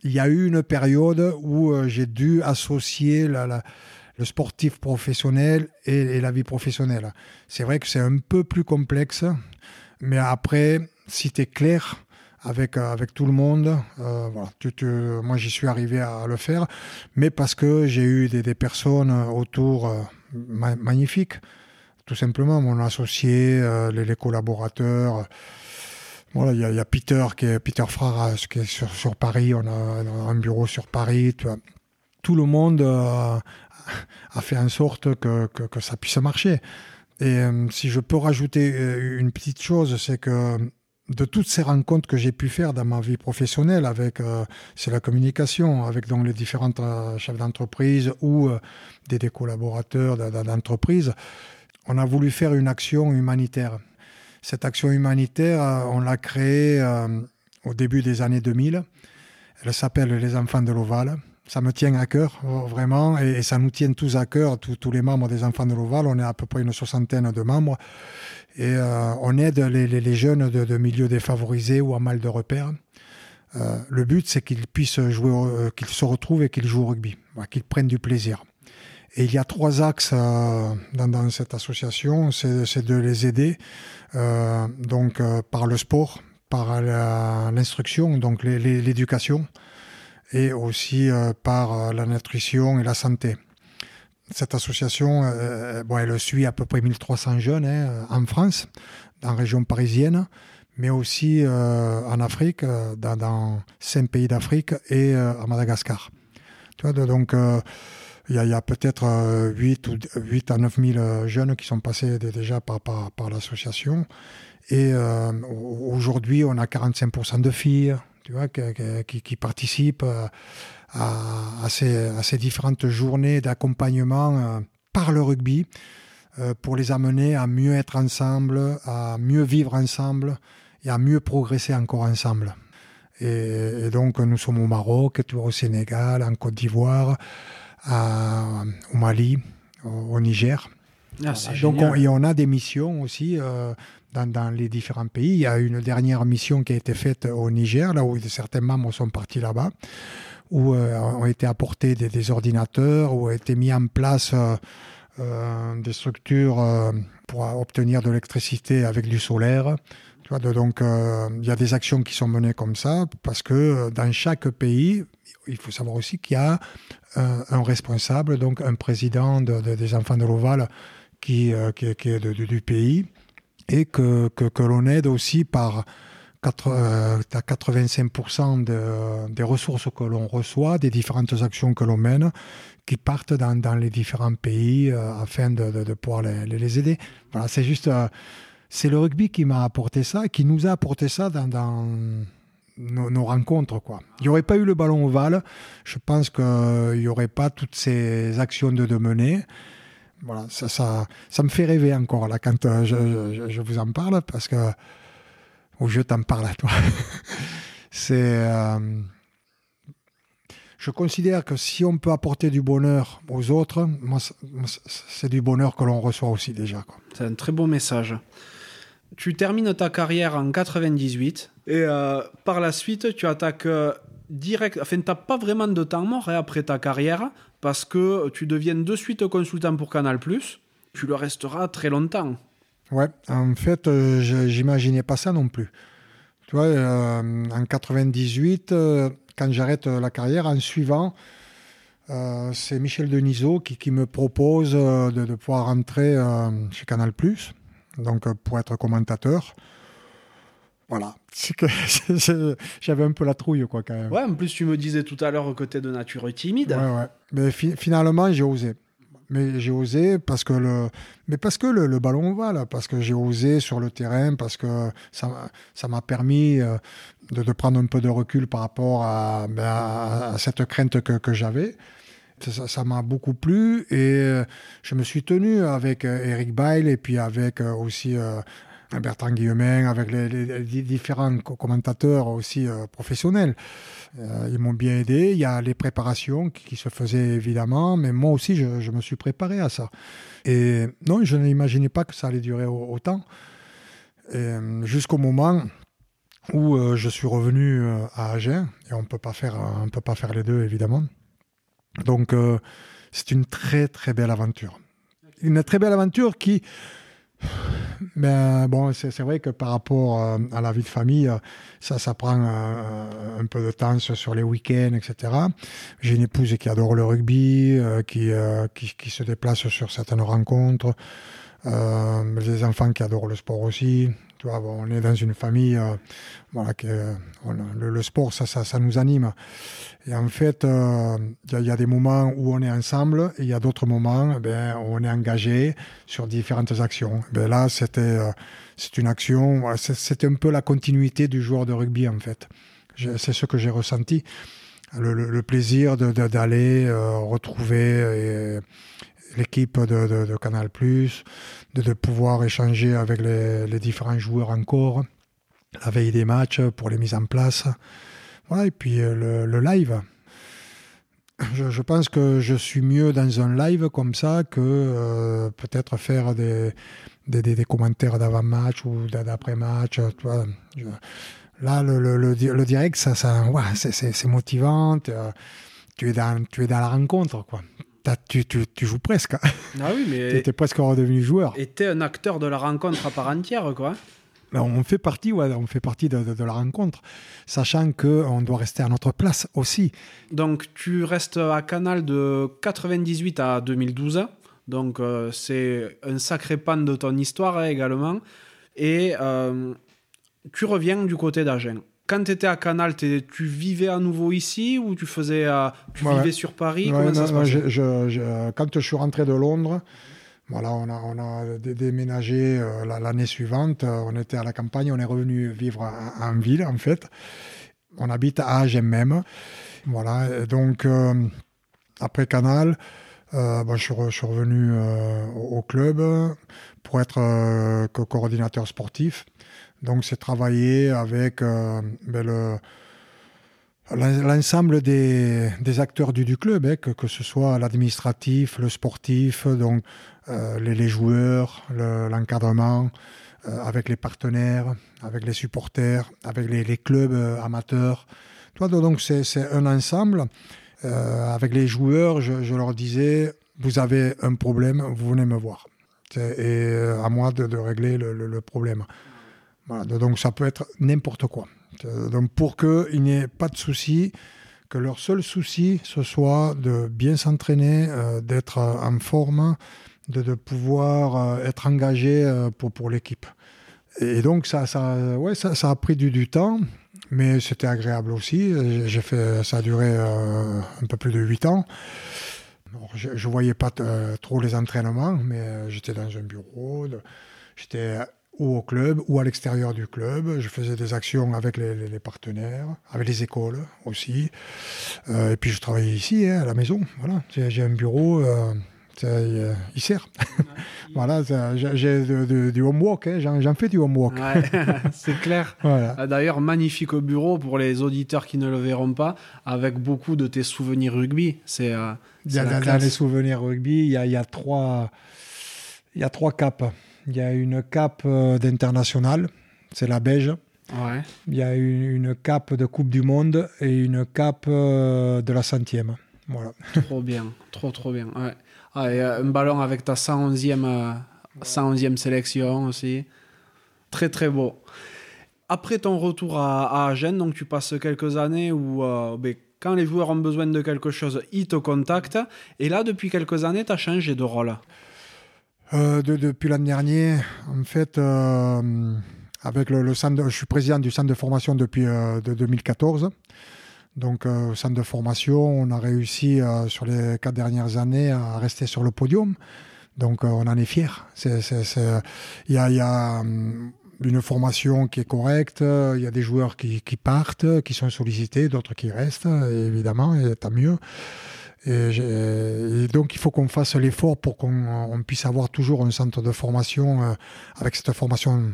Il y a eu une période où euh, j'ai dû associer le sportif professionnel et, la vie professionnelle. C'est vrai que c'est un peu plus complexe, mais après, si tu es clair avec, avec tout le monde, voilà, moi j'y suis arrivé à, le faire, mais parce que j'ai eu des, personnes autour magnifiques tout simplement, mon associé, euh, les, collaborateurs. Voilà, il y, a Peter qui est Peter Frara, qui est sur, Paris. On a, un bureau sur Paris. Tout le monde euh, a fait en sorte que, que, ça puisse marcher. Et euh, si je peux rajouter une petite chose, c'est que de toutes ces rencontres que j'ai pu faire dans ma vie professionnelle avec c'est la communication avec donc les différentes chefs d'entreprise ou des, des, collaborateurs d'entreprise on a voulu faire une action humanitaire. Cette action humanitaire, euh, on l'a créée euh, au début des années 2000. Elle s'appelle Les Enfants de l'Oval. Ça me tient à cœur, oh, vraiment, et, ça nous tient tous à cœur, tous, les membres des Enfants de l'Oval. On est à peu près une soixantaine de membres. Et euh, on aide les, jeunes de, milieux défavorisés ou à mal de repères. le but, c'est qu'ils puissent jouer, qu'ils se retrouvent et qu'ils jouent au rugby, qu'ils prennent du plaisir. Et il y a trois axes euh, dans, cette association, c'est de les aider euh, donc euh, par le sport, par l'instruction, donc l'éducation, et aussi par la nutrition et la santé. Cette association, bon, elle suit à peu près 1300 jeunes hein, en France, dans la région parisienne, mais aussi en Afrique, dans, dans cinq pays d'Afrique et à Madagascar. Tu vois, donc il y a, peut-être 8, euh, ou 8 à 9 000 euh, jeunes qui sont passés déjà par, par, l'association. Et euh, aujourd'hui, on a 45% de filles tu vois, qui, participent à, ces, différentes journées d'accompagnement par le rugby pour les amener à mieux être ensemble, à mieux vivre ensemble et à mieux progresser encore ensemble. Et, donc, nous sommes au Maroc, au Sénégal, en Côte d'Ivoire, au Mali, au, Niger. Ah, Donc, on, et on a des missions aussi euh, dans, dans les différents pays. Il y a une dernière mission qui a été faite au Niger, là où certains membres sont partis là-bas, où euh, ont été apportés des, des ordinateurs, où a été mis en place euh, des structures pour obtenir de l'électricité avec du solaire. Tu vois, de- donc, il y a des actions qui sont menées comme ça, parce que dans chaque pays, il faut savoir aussi qu'il y a un, responsable, donc un président de- de- des enfants de l'Oval qui, euh, est du pays, et que, que, l'on aide aussi par quatre- euh, à 85% de- des ressources que l'on reçoit, des différentes actions que l'on mène, qui partent dans, les différents pays euh, afin de, pouvoir les, les- aider. Voilà, c'est juste, euh, c'est le rugby qui m'a apporté ça, qui nous a apporté ça dans nos, rencontres. Quoi. Il n'y aurait pas eu le ballon ovale, je pense qu'il n'y aurait pas toutes ces actions de, mener. Voilà, ça, ça, ça me fait rêver encore là quand euh, je, je- vous en parle parce que ou je t'en parle à toi. C'est, euh, je considère que si on peut apporter du bonheur aux autres, c'est- du bonheur que l'on reçoit aussi déjà. C'est un très beau message. Tu termines ta carrière en 98 et euh, par la suite, tu attaques euh, direct. Enfin, tu n'as pas vraiment de temps mort hein, après ta carrière parce que tu deviens de suite consultant pour Canal. Tu le resteras très longtemps. Ouais, en fait, euh, j'imaginais pas ça non plus. Tu vois, euh, en 98, euh, quand j'arrête la carrière, en suivant, c'est Michel Denisot qui, me propose de, de pouvoir rentrer chez Canal+, donc pour être commentateur. Voilà, C'est que c'est- j'avais un peu la trouille, quoi, quand même. Ouais, en plus, tu me disais tout à l'heure que tu es de nature timide. Ouais, ouais. Mais fi- finalement, j'ai osé. Mais j'ai osé parce que le, mais parce que le, le ballon ovale, parce que j'ai osé sur le terrain, parce que ça, m'a- ça m'a permis euh, de, de prendre un peu de recul par rapport à, ben, à- à cette crainte que, que j'avais. Ça- m'a beaucoup plu et euh, je me suis tenu avec euh, Eric Bail et puis avec aussi euh, Bertrand Guillemin, avec les, différents co- commentateurs aussi euh, professionnels. Euh, ils m'ont bien aidé. Il y a les préparations qui, se faisaient évidemment, mais moi aussi, je, me suis préparé à ça. Et non, je n'imaginais pas que ça allait durer au- autant. Euh, Jusqu'au moment où je suis revenu à Agen, et on on peut pas faire les deux évidemment. Donc, c'est une très très belle aventure. Une très belle aventure qui, ben, bon, c'est vrai que par rapport euh, à la vie de famille, euh, ça, ça prend euh, un peu de temps sur les week-ends, etc. J'ai une épouse qui adore le rugby, qui, qui, qui se déplace sur certaines rencontres, des enfants qui adorent le sport aussi. Tu vois, on est dans une famille, euh, voilà, on- le, sport, ça, ça, ça nous anime. Et en fait, euh, il y, a- des moments où on est ensemble et il y a d'autres moments eh ben, où on est engagé sur différentes actions. Eh Ben là, c'était euh, c'est une action, voilà, c'est- un peu la continuité du joueur de rugby en fait. C'est ce que j'ai ressenti. Le, plaisir de- de- d'aller euh, retrouver euh, l'équipe de, Canal+, de, de pouvoir échanger avec les, différents joueurs encore, la veille des matchs pour les mises en place. Voilà, et puis euh, le, live. Je, pense que je suis mieux dans un live comme ça que euh, peut-être faire des, des, commentaires d'avant-match ou d'a- d'après-match. là, le, le, le, di- le direct, ça, ça, ouais, c'est- motivant. euh, Tu es, dans, tu es dans la rencontre. Quoi. Tu, tu, tu joues presque. Ah oui, Tu étais presque redevenu joueur. Et t'es un acteur de la rencontre à part entière, quoi. On fait partie, ouais, on fait partie de, de- de la rencontre, sachant qu'on doit rester à notre place aussi. Donc, tu restes à Canal de 98 à 2012. Donc, euh, c'est un sacré pan de ton histoire hein, également. Et euh, tu reviens du côté d'Agen. Quand tu étais à Canal, tu vivais à nouveau ici ou tu faisais, euh, tu Ouais, vivais sur Paris? Ouais, Comment non, ça se non, passait? je- je- je- quand je suis rentré de Londres, voilà, on a, on a dé- déménagé euh, la- l'année suivante. euh, On était à la campagne, on est revenu vivre en, en ville, en fait. On habite à Agen même. Voilà, donc, euh, après Canal, euh, bon, je, suis re- je suis revenu au, au club pour être co- coordinateur sportif. Donc, c'est travailler avec euh, ben, le, L'ensemble des, acteurs du, club, hein, que, ce soit l'administratif, le sportif, donc les, joueurs, l'encadrement, avec les partenaires, avec les supporters, avec les, clubs amateurs. donc c'est un ensemble. avec les joueurs, je, leur disais, vous avez un problème, vous venez me voir. Et à moi de, régler le problème donc ça peut être n'importe quoi. Donc pour qu'il n'y ait pas de souci, que leur seul souci, ce soit de bien s'entraîner, euh, d'être en forme, de, pouvoir euh, être engagé euh, pour, l'équipe. Et donc ça, ouais, ça, a pris du, du temps, mais c'était agréable aussi. J'ai fait, ça a duré un peu plus de 8 ans. je ne voyais pas trop les entraînements, mais j'étais dans un bureau, j'étais ou au club ou à l'extérieur du club. Je faisais des actions avec les, partenaires, avec les écoles aussi. Euh, et puis je travaillais ici, hein, à la maison. Voilà, j'ai un bureau. Euh, euh, il sert. voilà, j'ai du homework, hein, j'en fais du homework. c'est clair. D'ailleurs, magnifique au bureau pour les auditeurs qui ne le verront pas, avec beaucoup de tes souvenirs rugby. C'est dans les souvenirs rugby, il y a, y a trois, il y a trois capes. Il y a une cape euh, d'international, c'est la beige. Il y a une, cape de Coupe du Monde et une cape euh, de la centième. Voilà. Trop bien, trop trop bien. Ah, un ballon avec ta 111e, 111e euh, sélection aussi. Très très beau. Après ton retour à, Agen, donc tu passes quelques années où ben, quand les joueurs ont besoin de quelque chose, ils te contactent. Et là, depuis quelques années, tu as changé de rôle. Euh, depuis l'an dernier, en fait, euh, avec le, centre, je suis président du centre de formation depuis euh, de 2014. Donc, au centre de formation, on a réussi sur les quatre dernières années à rester sur le podium. Donc, on en est fiers. Il y a, a une formation qui est correcte, il y a des joueurs qui, qui partent, qui sont sollicités, d'autres qui restent, évidemment, et tant mieux. Et, donc, il faut qu'on fasse l'effort pour qu'on puisse avoir toujours un centre de formation euh, avec cette formation,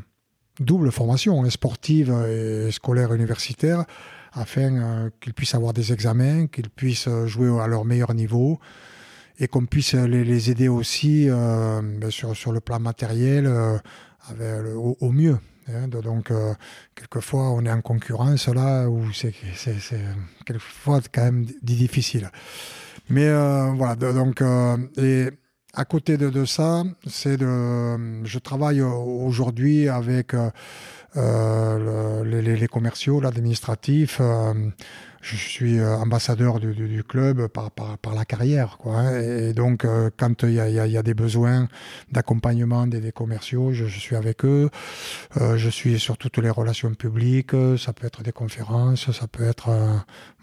double formation, hein, sportive et scolaire universitaire, afin euh, qu'ils puissent avoir des examens, qu'ils puissent jouer à leur meilleur niveau et qu'on puisse les, aider aussi euh, ben, sur, sur, le plan matériel au, mieux. Hein. donc, quelquefois, on est en concurrence là où c'est quelquefois quand même difficile. Mais euh, voilà, donc, euh, et à côté de, ça, c'est de, je travaille aujourd'hui avec euh, les, commerciaux, l'administratif je suis euh, ambassadeur du, club par, la carrière. Quoi, hein. et, donc, euh, quand il y, a, des besoins d'accompagnement des, commerciaux, je, suis avec eux. Euh, je suis sur toutes les relations publiques. Ça peut être des conférences, ça peut être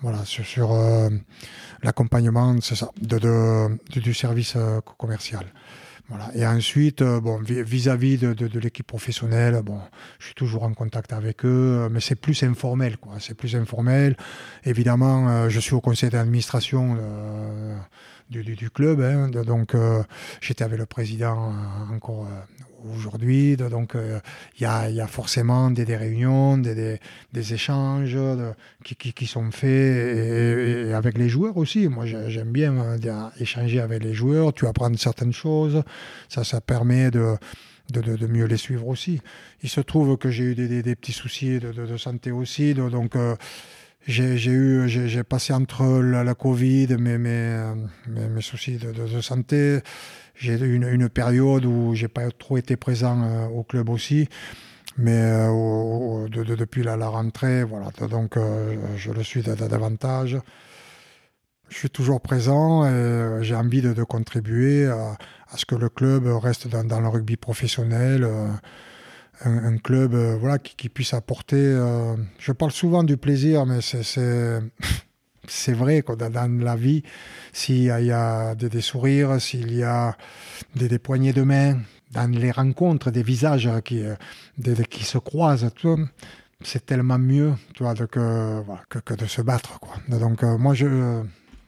voilà, sur, l'accompagnement de, du service commercial. Et ensuite, euh, bon, vis-à-vis de, l'équipe professionnelle, bon, je suis toujours en contact avec eux, euh, mais c'est plus informel, quoi. C'est plus informel. Évidemment, euh, je suis au conseil d'administration du, club, hein, donc j'étais avec le président encore aujourd'hui. Donc, euh, il y, a, forcément des, réunions, des, échanges qui, sont faits et, avec les joueurs aussi. Moi, j'aime bien euh, échanger avec les joueurs. Tu apprends certaines choses. Ça, ça permet de. De, mieux les suivre aussi. Il se trouve que j'ai eu des, petits soucis de, santé aussi, donc euh, j'ai eu, j'ai passé entre la, Covid, mes, mes, mes, soucis de, santé. J'ai eu une, période où j'ai pas trop été présent euh, au club aussi. Mais euh, depuis la, rentrée, voilà. Donc euh, je le suis davantage. Je suis toujours présent et j'ai envie de, contribuer à, ce que le club reste dans, le rugby professionnel un, club euh, voilà, qui, puisse apporter. Euh, je parle souvent du plaisir, mais c'est vrai quoi, dans, la vie, s'il y a, des, sourires, s'il y a des, poignées de main, dans les rencontres, des visages qui, euh, qui se croisent, c'est tellement mieux vois, que, que, de se battre. Quoi. Donc, moi, je,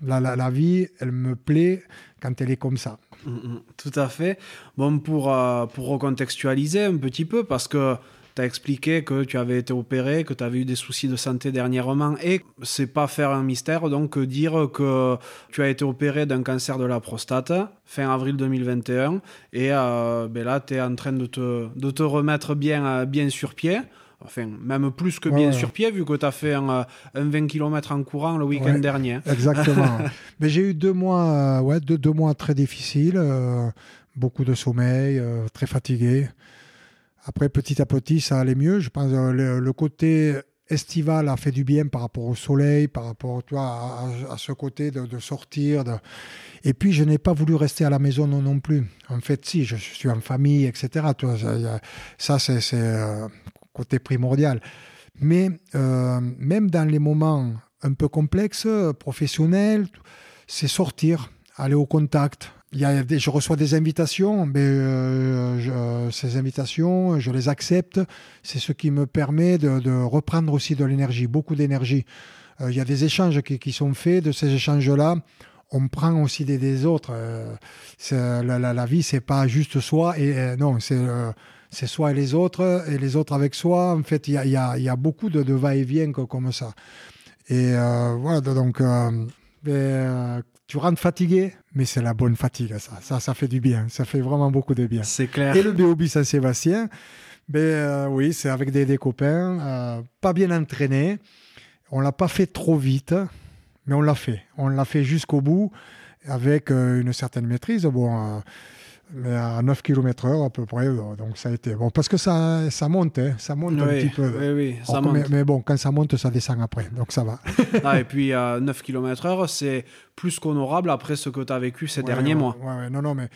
la, la, vie, elle me plaît quand elle est comme ça. Mm, mm, tout à fait. Bon, pour, euh, pour recontextualiser un petit peu, parce que tu as expliqué que tu avais été opéré, que tu avais eu des soucis de santé dernièrement, et c'est pas faire un mystère, donc dire que tu as été opéré d'un cancer de la prostate fin avril 2021, et euh, ben là, tu es en train de te, de te remettre bien, euh, bien sur pied. Enfin, même plus que bien sur pied, vu que tu as fait un, 20 km en courant le week-end dernier. Exactement. Mais j'ai eu deux mois, ouais, deux, deux mois très difficiles, beaucoup de sommeil, très fatigué. Après, petit à petit, ça allait mieux. Je pense que le, côté estival a fait du bien par rapport au soleil, par rapport à, ce côté de, sortir. Et puis, je n'ai pas voulu rester à la maison non, plus. En fait, si, je, suis en famille, etc. ça, c'est euh, côté primordial. Mais euh, même dans les moments un peu complexes, professionnels, c'est sortir, aller au contact, il y a je reçois des invitations, mais euh, ces invitations, je les accepte. C'est ce qui me permet de, reprendre aussi de l'énergie, beaucoup d'énergie. Euh, il y a des échanges qui, sont faits. De ces échanges-là, on prend aussi des, autres. La, la, la, vie, c'est pas juste soi et non, c'est c'est soi et les autres et les autres avec soi. En fait, il y a, y y a, beaucoup de, va-et-vient comme ça. Et voilà, donc tu rentres fatigué, mais c'est la bonne fatigue, ça. Ça, ça fait du bien. Ça fait vraiment beaucoup de bien. C'est clair. Et le BOB Saint-Sébastien, ben, euh, oui, c'est avec des, copains, euh, pas bien entraînés. On l'a pas fait trop vite, mais on l'a fait. On l'a fait jusqu'au bout avec euh, une certaine maîtrise. Bon, mais à 9 km/h à peu près. Euh, donc ça a été bon parce que ça, ça monte, hein, ça monte un petit peu. Oui, oui, ça monte. Mais, bon, quand ça monte, ça descend après, donc ça va. ah, et puis à 9 km/h, c'est plus qu'honorable après ce que tu as vécu ces derniers mois. Ouais, non, non, mais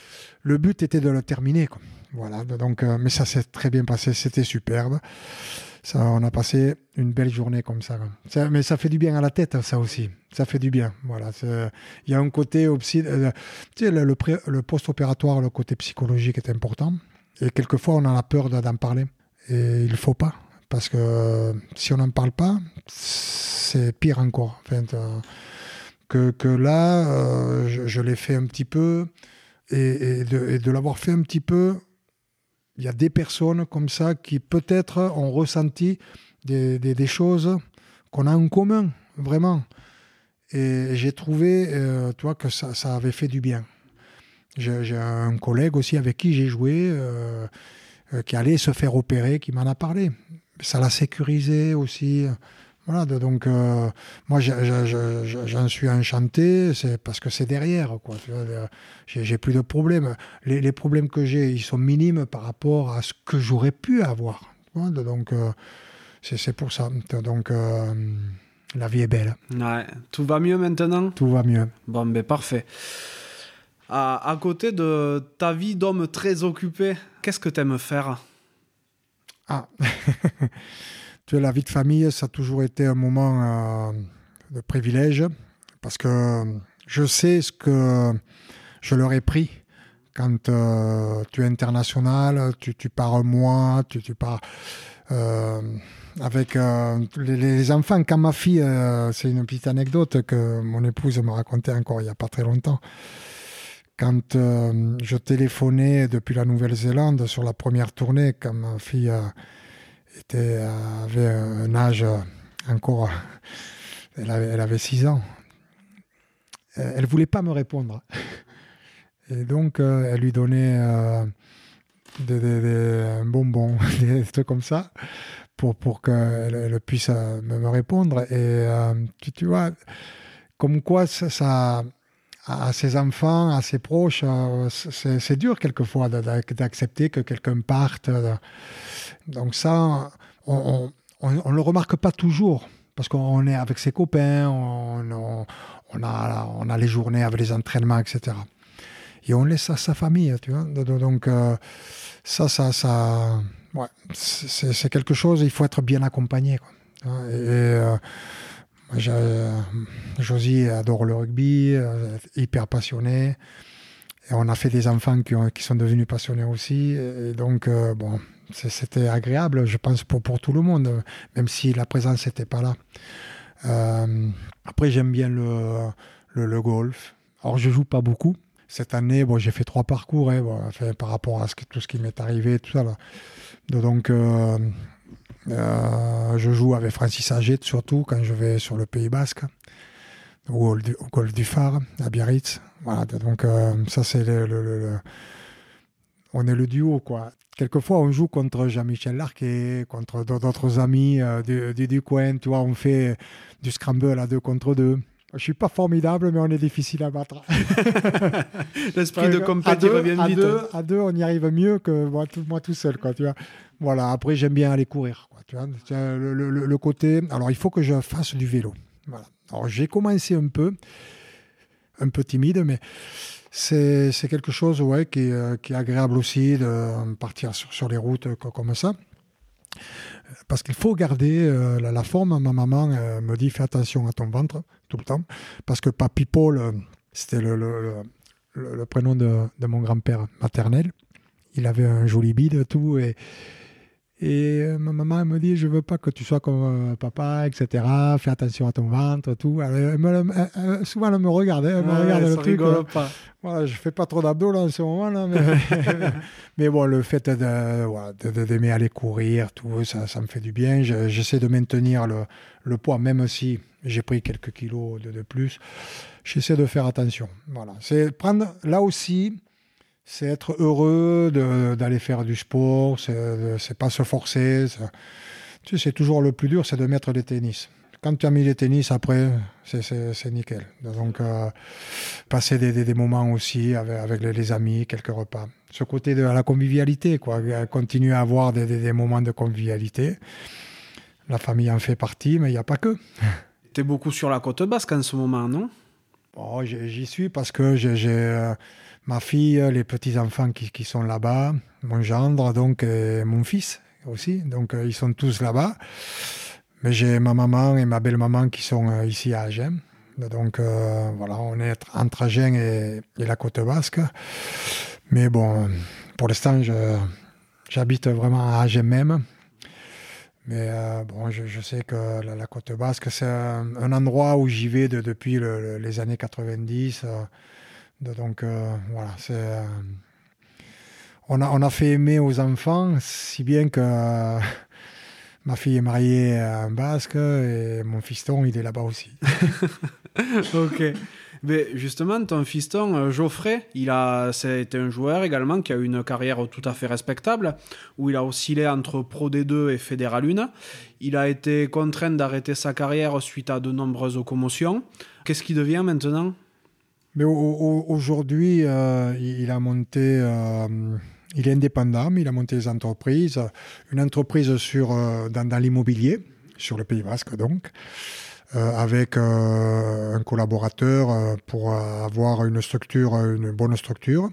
le but était de le terminer. Quoi. Voilà, donc, euh, mais ça s'est très bien passé, c'était superbe. On a passé une belle journée comme ça. Mais ça fait du bien à la tête, ça aussi. Ça fait du bien. Voilà. Il y a un côté aussi. Euh, tu sais, le, post-opératoire, le côté psychologique est important. Et quelquefois, on a la peur d'en parler. Et il ne faut pas. Parce que si on n'en parle pas, c'est pire encore. Que, là, euh, je, l'ai fait un petit peu. Et de l'avoir fait un petit peu, il y a des personnes comme ça qui peut-être ont ressenti des, choses qu'on a en commun, vraiment. Et j'ai trouvé euh, toi, que ça, ça, avait fait du bien. J'ai un collègue aussi avec qui j'ai joué, euh, euh, qui allait se faire opérer, qui m'en a parlé. Ça l'a sécurisé aussi. Voilà, donc euh, moi j'en suis enchanté, c'est parce que c'est derrière, quoi. J'ai plus de problèmes. Les, problèmes que j'ai, ils sont minimes par rapport à ce que j'aurais pu avoir. Donc euh, c'est pour ça. Donc euh, la vie est belle. Ouais. Tout va mieux maintenant? Tout va mieux. Bon, ben parfait. À, à côté de ta vie d'homme très occupé, qu'est-ce que tu aimes faire? Ah la vie de famille, ça a toujours été un moment euh, de privilège parce que je sais ce que je leur ai pris quand euh, tu es international, tu, pars un mois, tu, pars euh, avec les, enfants. Quand ma fille, c'est une petite anecdote que mon épouse me racontait encore il n'y a pas très longtemps. Quand je téléphonais depuis la Nouvelle-Zélande sur la première tournée, quand ma fille était, avait un âge encore. Elle avait, 6 ans. Elle voulait pas me répondre. Et donc, euh, elle lui donnait euh, des, des, bonbon, des trucs comme ça, pour, pour qu'elle puisse euh, me, répondre. Et tu, vois, comme quoi ça, à ses enfants, à ses proches, c'est dur quelquefois d'accepter que quelqu'un parte. Donc ça, on ne le remarque pas toujours, parce qu'on est avec ses copains, on, a, on a les journées avec les entraînements, etc. Et on laisse à sa famille, tu vois. Donc euh, ça, ça, ça, ouais, c'est quelque chose, il faut être bien accompagné. Et, euh, Josie adore le rugby, euh, hyper passionné. Et on a fait des enfants qui, qui sont devenus passionnés aussi. Et donc, bon, c'était agréable, je pense, pour, tout le monde, même si la présence n'était pas là. Euh, après, j'aime bien le, golf. Alors, je joue pas beaucoup. cette année, bon, j'ai fait trois parcours hein, par rapport à tout ce qui m'est arrivé, tout. Donc, euh, euh, je joue avec Francis Aget, surtout quand je vais sur le Pays Basque, ou au, golfe du Phare, à Biarritz. Donc, ça, c'est On est le duo, quoi. Quelquefois, on joue contre Jean-Michel Larquet, contre d'autres amis du, du, coin, tu vois, on fait du scramble à deux contre deux. Je suis pas formidable, mais on est difficile à battre. L'esprit de compétition revient vite. À deux, on y arrive mieux que moi tout, moi tout seul. Quoi, tu vois. Voilà, après, j'aime bien aller courir. Quoi, tu vois. Le, le, côté. Alors, il faut que je fasse du vélo. Voilà. Alors, j'ai commencé un peu, un peu timide, mais c'est quelque chose ouais, qui, qui, est agréable aussi de partir sur, les routes comme ça parce qu'il faut garder euh, la, forme. Ma maman euh, me dit fais attention à ton ventre tout le temps, parce que Papy Paul, euh, c'était le, prénom de, de mon grand-père maternel. Il avait un joli bide, tout, et, et euh, ma maman me dit, je veux pas que tu sois comme euh, papa, etc. Fais attention à ton ventre, tout. souvent, elle me regarde, elle me regarde le truc. Pas. Voilà, je fais pas trop d'abdos là en ce moment là, mais, bon, le fait de, d'aimer aller courir, tout, ça, ça me fait du bien. j'essaie de maintenir le, le, poids, même si j'ai pris quelques kilos de, de plus. J'essaie de faire attention. Voilà, c'est prendre là aussi c'est être heureux d'aller faire du sport, c'est pas se forcer. Tu sais, c'est toujours le plus dur, c'est de mettre les tennis. Quand tu as mis les tennis, après, c'est nickel. Donc, euh, passer des, moments aussi avec, les, amis, quelques repas. Ce côté de la convivialité, quoi. Continuer à avoir des, moments de convivialité. La famille en fait partie, mais il n'y a pas que. Tu es beaucoup sur la côte basque en ce moment, non? Oh, J'y suis parce que j'ai euh, ma fille, les petits-enfants qui, sont là-bas, mon gendre, donc, et mon fils aussi. Donc, euh, ils sont tous là-bas. Mais j'ai ma maman et ma belle-maman qui sont euh, ici à Agen. Donc, euh, voilà, on est entre Agen et, la côte basque. Mais bon, pour l'instant, j'habite vraiment à Agen même. Mais bon, je, sais que la, côte basque, c'est un, endroit où j'y vais depuis les années 90. Donc euh, voilà, c'est. Euh, on, a, on a fait aimer aux enfants, si bien que euh, ma fille est mariée à un basque et mon fiston, il est là-bas aussi. ok. Mais justement, ton fiston, Geoffrey, il a, c'était un joueur également qui a eu une carrière tout à fait respectable, où il a oscillé entre Pro D2 et Fédéral 1. Il a été contraint d'arrêter sa carrière suite à de nombreuses commotions. Qu'est-ce qui devient maintenant? Mais aujourd'hui, euh, il a monté, euh, il est indépendant, mais il a monté des entreprises. Une entreprise sur, euh, dans, l'immobilier, sur le Pays Basque donc, avec un collaborateur pour avoir une structure, une bonne structure.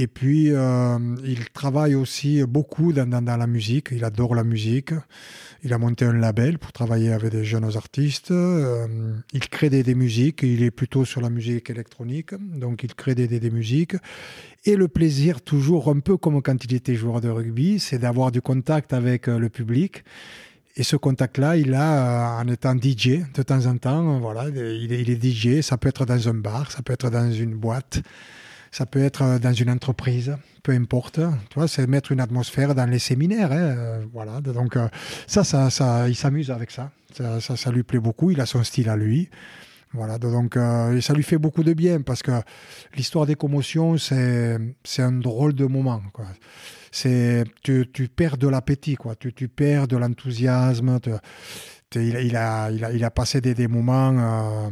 Et puis, il travaille aussi beaucoup dans, la musique. Il adore la musique. Il a monté un label pour travailler avec des jeunes artistes. Euh, il crée des, musiques. Il est plutôt sur la musique électronique. Donc, il crée des, musiques. Et le plaisir, toujours un peu comme quand il était joueur de rugby, c'est d'avoir du contact avec euh, le public. Et ce contact-là, il a euh, en étant DJ de temps en temps. Voilà, il est DJ. Ça peut être dans un bar, ça peut être dans une boîte ça peut être euh, dans une entreprise, peu importe. Tu c'est mettre une atmosphère dans les séminaires. Hein, euh, voilà. Donc euh, ça, ça, ça, il s'amuse avec ça. Ça, ça. lui plaît beaucoup. Il a son style à lui. Voilà. Donc ça lui fait beaucoup de bien parce que l'histoire des commotions, c'est un drôle de moment. Quoi. Tu, tu perds de l'appétit, quoi. Tu, tu perds de l'enthousiasme. Il, a, il, a, il a passé des moments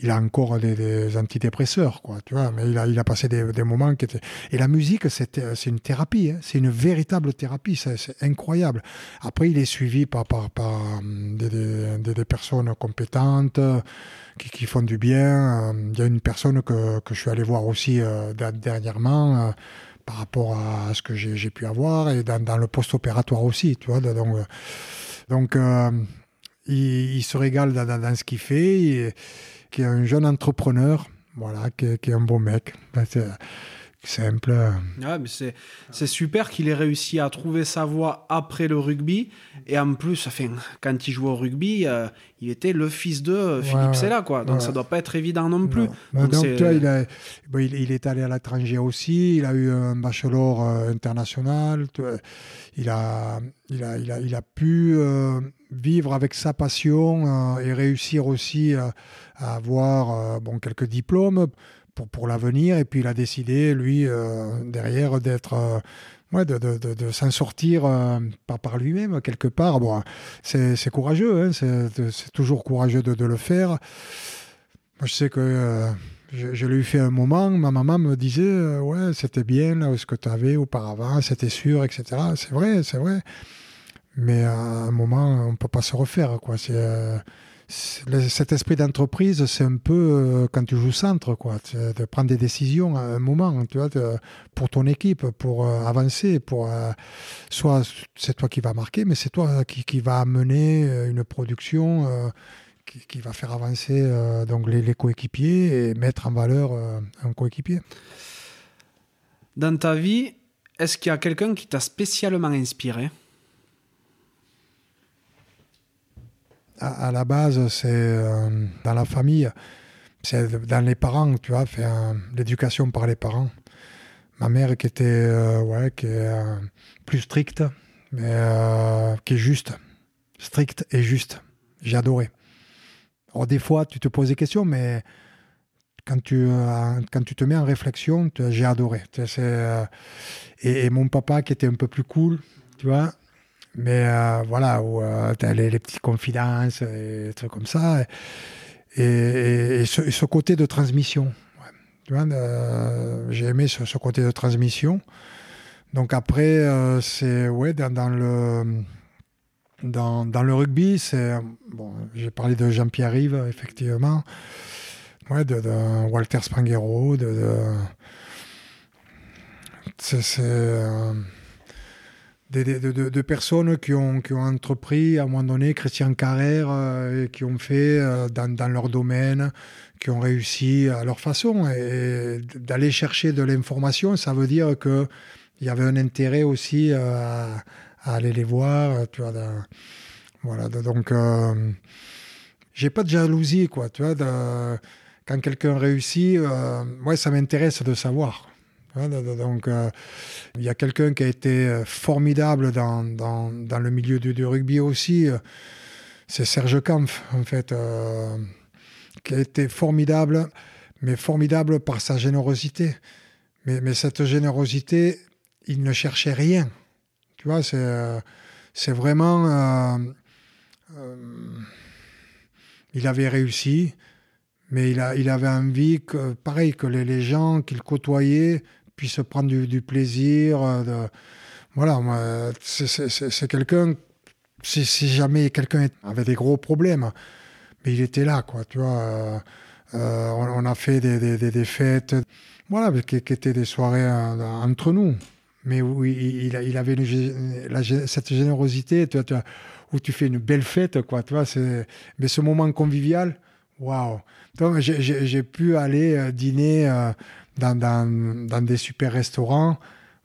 il a encore des, antidépresseurs, quoi, tu vois, mais il a, il a passé des, moments qui étaient... Et la musique, c'est une thérapie, hein. c'est une véritable thérapie, c'est incroyable. Après, il est suivi par, par, par hum, des, des, personnes compétentes qui, qui, font du bien. Hum, il y a une personne que, que je suis allé voir aussi euh, dernièrement euh, par rapport à ce que j'ai pu avoir et dans, le post-opératoire aussi, tu vois, donc... donc euh, il, se régale dans, dans, ce qu'il fait. Qui est un jeune entrepreneur, voilà, qui est, un beau mec, ben, simple. Ouais, mais c'est, c'est super qu'il ait réussi à trouver sa voie après le rugby. Et en plus, enfin, quand il jouait au rugby, euh, il était le fils de Philippe Sella, quoi. Donc ça doit pas être évident non plus. Donc, il, il, est allé à l'étranger aussi. Il a eu un bachelor euh, international. Il a, il a, il a, il a pu euh, vivre avec sa passion et réussir aussi à avoir bon, quelques diplômes pour, pour l'avenir. Et puis il a décidé, lui, euh, derrière, d'être. Euh, ouais, de, de, de, s'en sortir euh, pas par lui-même, quelque part. Bon, c'est courageux, hein, c'est toujours courageux de, le faire. Moi, je sais que je, l'ai fait un moment, ma maman me disait Ouais, c'était bien là, ce que tu avais auparavant, c'était sûr, etc. C'est vrai, c'est vrai. Mais à un moment, on ne peut pas se refaire. quoi. C'est cet esprit d'entreprise, c'est un peu euh, quand tu joues centre, quoi, de prendre des décisions à un moment, tu vois, pour ton équipe, pour euh, avancer, pour euh, soit c'est toi qui va marquer, mais c'est toi qui, qui, va amener une production qui, va faire avancer donc les, coéquipiers et mettre en valeur un coéquipier. Dans ta vie, est-ce qu'il y a quelqu'un qui t'a spécialement inspiré? À, la base, c'est euh, dans la famille, c'est dans les parents, tu vois, l'éducation par les parents. Ma mère qui était, euh, ouais, qui est euh, plus stricte, mais qui est juste, stricte et juste. J'ai adoré. Alors, des fois, tu te poses des questions, mais quand tu, quand tu te mets en réflexion, j'ai adoré. Et, mon papa qui était un peu plus cool, tu vois, mais euh, voilà, où euh, tu as les, petites confidences et des trucs comme ça. Et, ce, côté de transmission. Euh, j'ai aimé ce, côté de transmission. Donc après, c'est ouais, dans, le. Dans, dans, le rugby, c'est bon, j'ai parlé de Jean-Pierre Rive, effectivement, ouais, de, Walter Spanghero, de, de c'est de, personnes qui ont, qui ont entrepris à un moment donné, Christian Carrère, euh, qui ont fait euh, dans, dans, leur domaine, qui ont réussi à leur façon. Et, d'aller chercher de l'information, ça veut dire qu'il y avait un intérêt aussi euh, à, aller les voir. Tu vois, voilà, donc, j'ai pas de jalousie, quoi. Tu vois, quand quelqu'un réussit, moi, ça m'intéresse de savoir. Donc, euh, il y a quelqu'un qui a été euh, formidable dans, dans, le milieu du, rugby aussi. Euh, c'est Serge Kampf, en fait, qui a été formidable, mais formidable par sa générosité. Mais, cette générosité, il ne cherchait rien. Tu vois, c'est, c'est vraiment. il avait réussi, mais il, a, il avait envie que, pareil, que les gens qu'il côtoyait puisse prendre du, plaisir. Euh, voilà, c'est quelqu'un, si, jamais quelqu'un avait des gros problèmes, mais il était là, quoi, tu vois. Euh, euh, on, a fait des, des, fêtes, voilà, qui, étaient des soirées entre nous. Mais où il, il avait cette générosité, tu vois, où tu fais une belle fête, quoi, tu vois. Mais ce moment convivial, waouh. Donc j'ai pu aller dîner dans, des super restaurants.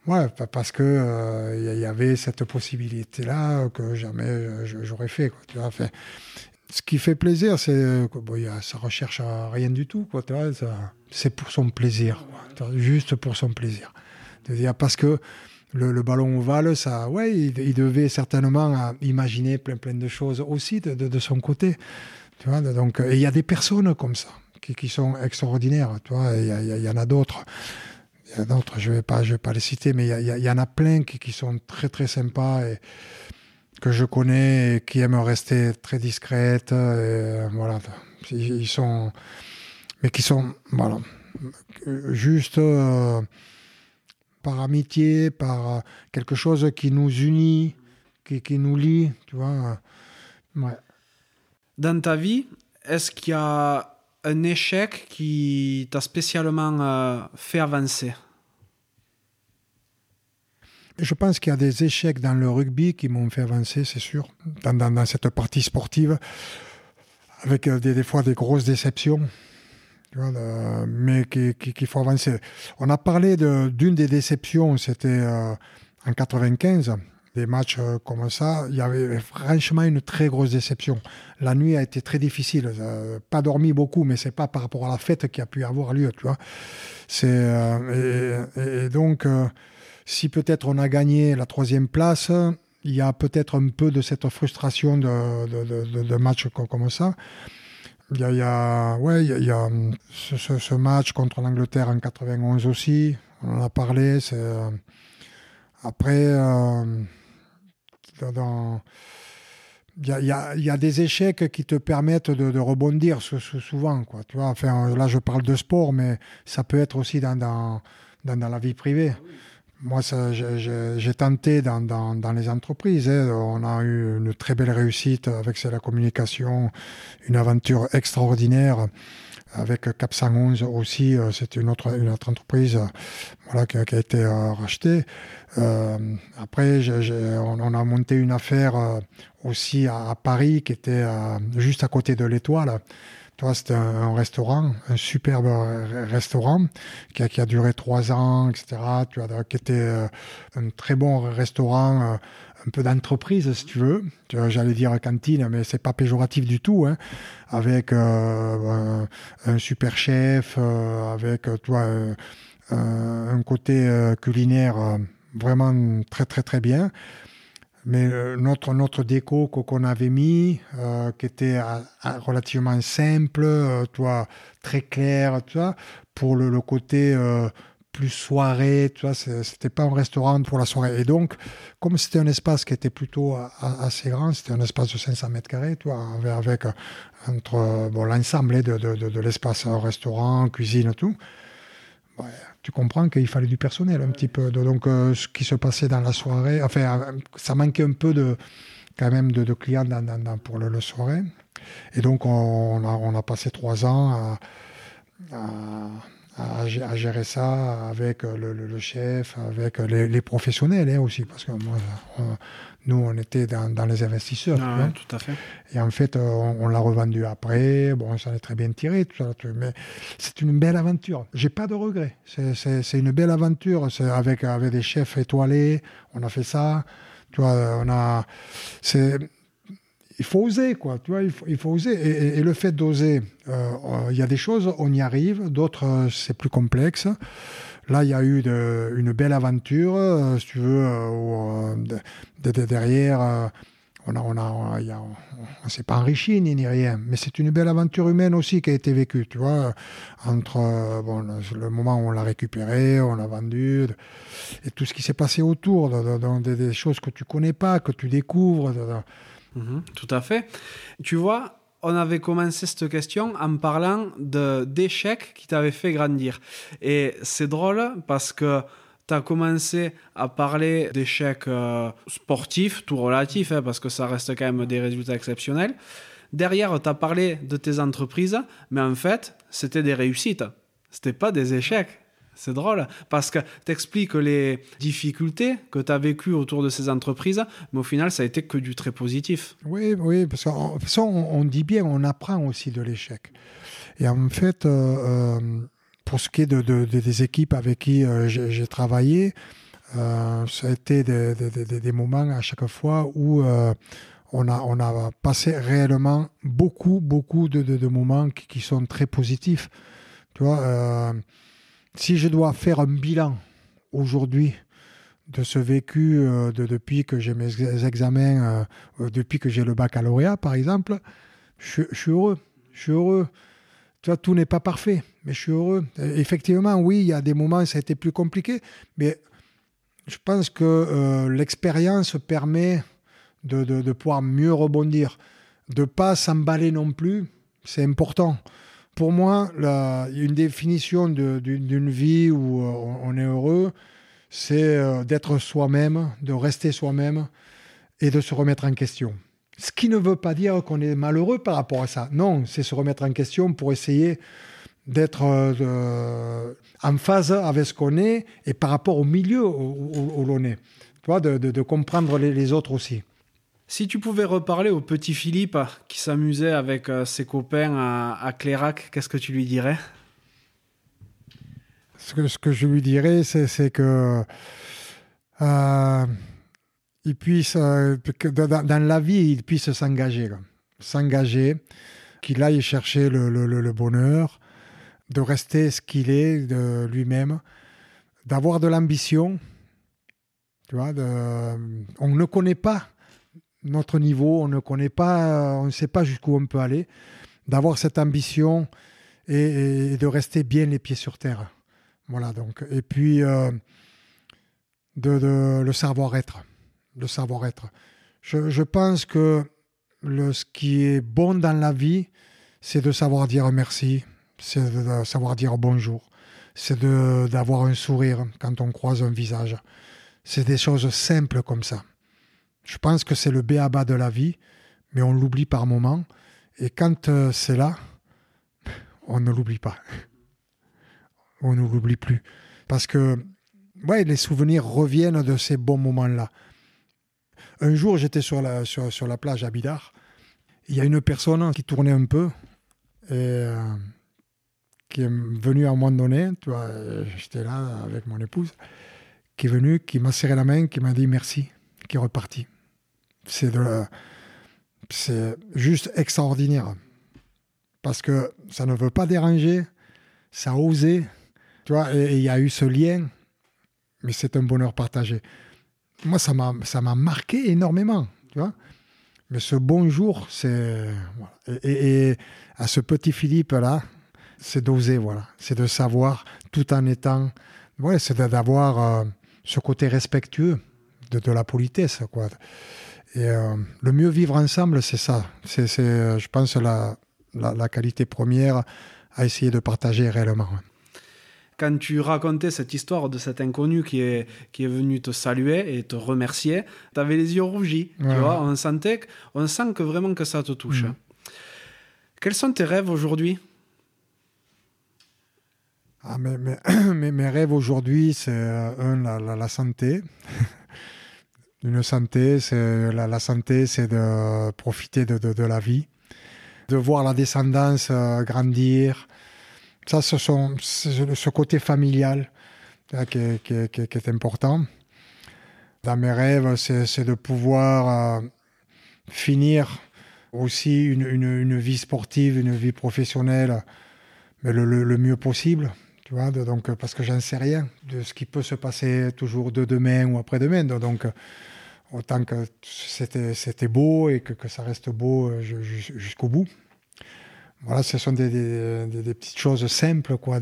Ouais, parce que il euh, y avait cette possibilité-là que jamais euh, j'aurais fait. Tu vois. Ce qui fait plaisir, c'est que bon, ça recherche rien du tout. Quoi, tu vois, c'est pour son plaisir, juste pour son plaisir. Parce que le, ballon ovale, ça, ouais, il, devait certainement imaginer plein, plein de choses aussi de, de, son côté. Tu vois, donc, il y a des personnes comme ça qui, sont extraordinaires. Tu vois, il y, en a d'autres. Il y a d'autres, je ne vais, pas, vais pas les citer, mais il y, en a plein qui, sont très très sympas et que je connais et qui aiment rester très discrètes. Et, voilà, ils sont, mais qui sont, voilà, juste euh, par amitié, par quelque chose qui nous unit, qui, qui nous lie, tu vois. Ouais. Dans ta vie, est-ce qu'il y a un échec qui t'a spécialement euh, fait avancer je pense qu'il y a des échecs dans le rugby qui m'ont fait avancer, c'est sûr, dans, cette partie sportive, avec euh, des, fois des grosses déceptions. mais qu'il faut avancer. On a parlé d'une des déceptions, c'était en 95 des matchs euh, comme ça, il y avait franchement une très grosse déception. La nuit a été très difficile. Euh, pas dormi beaucoup, mais c'est pas par rapport à la fête qui a pu avoir lieu, tu vois. C'est euh, et, donc si peut-être on a gagné la troisième place, il y a peut-être un peu de cette frustration de, de, matchs comme ça. Il y a, ouais, il y a, ce, match contre l'Angleterre en 91 aussi. On en a parlé. Après il y, a, des échecs qui te permettent de, rebondir souvent. Quoi. Tu vois enfin, là, je parle de sport, mais ça peut être aussi dans, la vie privée. Moi, j'ai tenté dans, dans, les entreprises. Hein. On a eu une très belle réussite avec la communication, une aventure extraordinaire avec Cap 111 aussi. Euh, c'est une autre, une autre entreprise voilà, qui, a été euh, rachetée. Euh, après, on, a monté une affaire euh, aussi à, Paris qui était euh, juste à côté de l'Étoile. C'était un, restaurant, un superbe restaurant qui a, duré trois ans, etc. Tu vois, qui était un très bon restaurant, un peu d'entreprise, si tu veux. J'allais dire cantine, mais c'est pas péjoratif du tout. Hein, avec un, super chef, avec toi un côté culinaire vraiment très très très bien. Mais euh, notre, notre déco qu'on avait mis, euh, qui était relativement simple, euh, toi, très clair, pour le, le côté plus soirée, tu vois, c'était pas un restaurant pour la soirée. Et donc, comme c'était un espace qui était plutôt assez grand, c'était un espace de 500 mètres carrés, tu vois, avec, bon, l'ensemble de, de, de, de l'espace restaurant, cuisine, tout. Tu comprends qu'il fallait du personnel un petit peu. Donc, euh, ce qui se passait dans la soirée, enfin, euh, ça manquait un peu de, quand même de, clients pour le, soirée. Et donc, on, a, on a passé trois ans à, à, gérer ça avec le, chef, avec les, professionnels hein, aussi, parce que nous, on était dans, les investisseurs. Ah, tout à fait. Et en fait, on, l'a revendu après. Bon, ça est très bien tiré, tout ça. Mais c'est une belle aventure. J'ai pas de regrets. C'est une belle aventure. C'est avec, avec des chefs étoilés. On a fait ça. Tu vois, on a. C'est il faut oser, quoi. Tu vois, il faut, il faut oser. Et, le fait d'oser, euh, il y a des choses, on y arrive, d'autres, c'est plus complexe. Là, il y a eu une belle aventure, euh, si tu veux, euh, derrière. on a, on a, s'est pas enrichi ni, ni rien, mais c'est une belle aventure humaine aussi qui a été vécue, tu vois, entre bon, le, moment où on l'a récupéré, on l'a vendu, et tout ce qui s'est passé autour, des, choses que tu connais pas, que tu découvres. Mhm, tout à fait. Tu vois, on avait commencé cette question en parlant d'échecs qui t'avaient fait grandir. Et c'est drôle parce que tu as commencé à parler d'échecs euh, sportifs, tout relatif, hein, parce que ça reste quand même des résultats exceptionnels. Derrière, tu as parlé de tes entreprises, mais en fait, c'était des réussites. C'était pas des échecs. C'est drôle parce que tu expliques les difficultés que tu as vécues autour de ces entreprises, mais au final, ça a été que du très positif. Oui, oui, parce qu'en on, dit bien, on apprend aussi de l'échec. Et en fait, euh, euh, pour ce qui est de, des équipes avec qui euh, j'ai travaillé, ça a été des, moments à chaque fois où on, a, on a passé réellement beaucoup, beaucoup de, moments qui, qui, sont très positifs. Tu vois si je dois faire un bilan aujourd'hui de ce vécu euh, de, depuis que j'ai mes examens, euh, depuis que j'ai le baccalauréat, par exemple, je, suis heureux. Je suis heureux. Tu tout n'est pas parfait, mais je suis heureux. effectivement, oui, il y a des moments, ça a été plus compliqué, mais je pense que euh, l'expérience permet de, de, pouvoir mieux rebondir, de pas s'emballer non plus. C'est important pour moi, une définition d'une vie où euh, on est heureux, c'est euh, d'être soi-même, de rester soi-même et de se remettre en question. Ce qui ne veut pas dire qu'on est malheureux par rapport à ça. Non, c'est se remettre en question pour essayer d'être euh, en phase avec ce qu'on est et par rapport au milieu où, l'on est. Tu de, comprendre les autres aussi. Si tu pouvais reparler au petit Philippe qui s'amusait avec euh, ses copains à, Clérac, qu'est-ce que tu lui dirais? Ce que, je lui dirais, c'est que euh, il puisse, euh, dans, la vie, il puisse s'engager, s'engager, qu'il aille chercher le, bonheur, de rester ce qu'il est de lui-même, d'avoir de l'ambition. Tu vois, on ne connaît pas notre niveau, on ne connaît pas, on ne sait pas jusqu'où on peut aller, d'avoir cette ambition et, de rester bien les pieds sur terre. Voilà, donc. Et puis, euh, de, le savoir-être. Le savoir-être. Je, pense que le, ce qui est bon dans la vie, c'est de savoir dire merci, c'est de savoir dire bonjour, c'est d'avoir un sourire quand on croise un visage. C'est des choses simples comme ça. Je pense que c'est le béaba de la vie, mais on l'oublie par moments. Et quand euh, c'est là, on ne l'oublie pas on ne l'oublie plus. Parce que ouais, les souvenirs reviennent de ces bons moments-là. Un jour, j'étais sur la, sur, la plage à Bidar. Il y a une personne qui tournait un peu et euh, qui est venue à un moment donné. J'étais là avec mon épouse, qui est venue, qui m'a serré la main, qui m'a dit merci, qui est reparti. C'est juste extraordinaire parce que ça ne veut pas déranger, ça a osé, tu et il y a eu ce lien, mais c'est un bonheur partagé. Moi, ça m'a, marqué énormément, tu vois. Mais ce bonjour, c'est. Et, à ce petit Philippe-là, c'est d'oser, voilà. C'est de savoir, tout en étant. C'est d'avoir euh, ce côté respectueux de, de, la politesse, quoi. Et euh, le mieux vivre ensemble, c'est ça. C'est, c'est, je pense, la, la, la qualité première à essayer de partager réellement quand tu racontais cette histoire de cet inconnu qui est, qui est venu te saluer et te remercier, tu avais les yeux rougis. Tu vois, on, sentait, on sent que vraiment que ça te touche. Mmh. Quels sont tes rêves aujourd'hui? Ah, mais, mais, mes rêves aujourd'hui, c'est euh, un, la, la santé. Une santé, c'est la, santé, c'est de profiter de, la vie, de voir la descendance euh, grandir, ça, ce sont ce côté familial qui est, qui, est, important. Dans mes rêves, c'est de pouvoir euh, finir aussi une, vie sportive, une vie professionnelle, mais le mieux possible. Donc, parce que j'en sais rien de ce qui peut se passer toujours de demain ou après-demain. Donc, autant que c'était beau et que, ça reste beau euh, jusqu'au bout voilà, ce sont des, petites choses simples. quoi.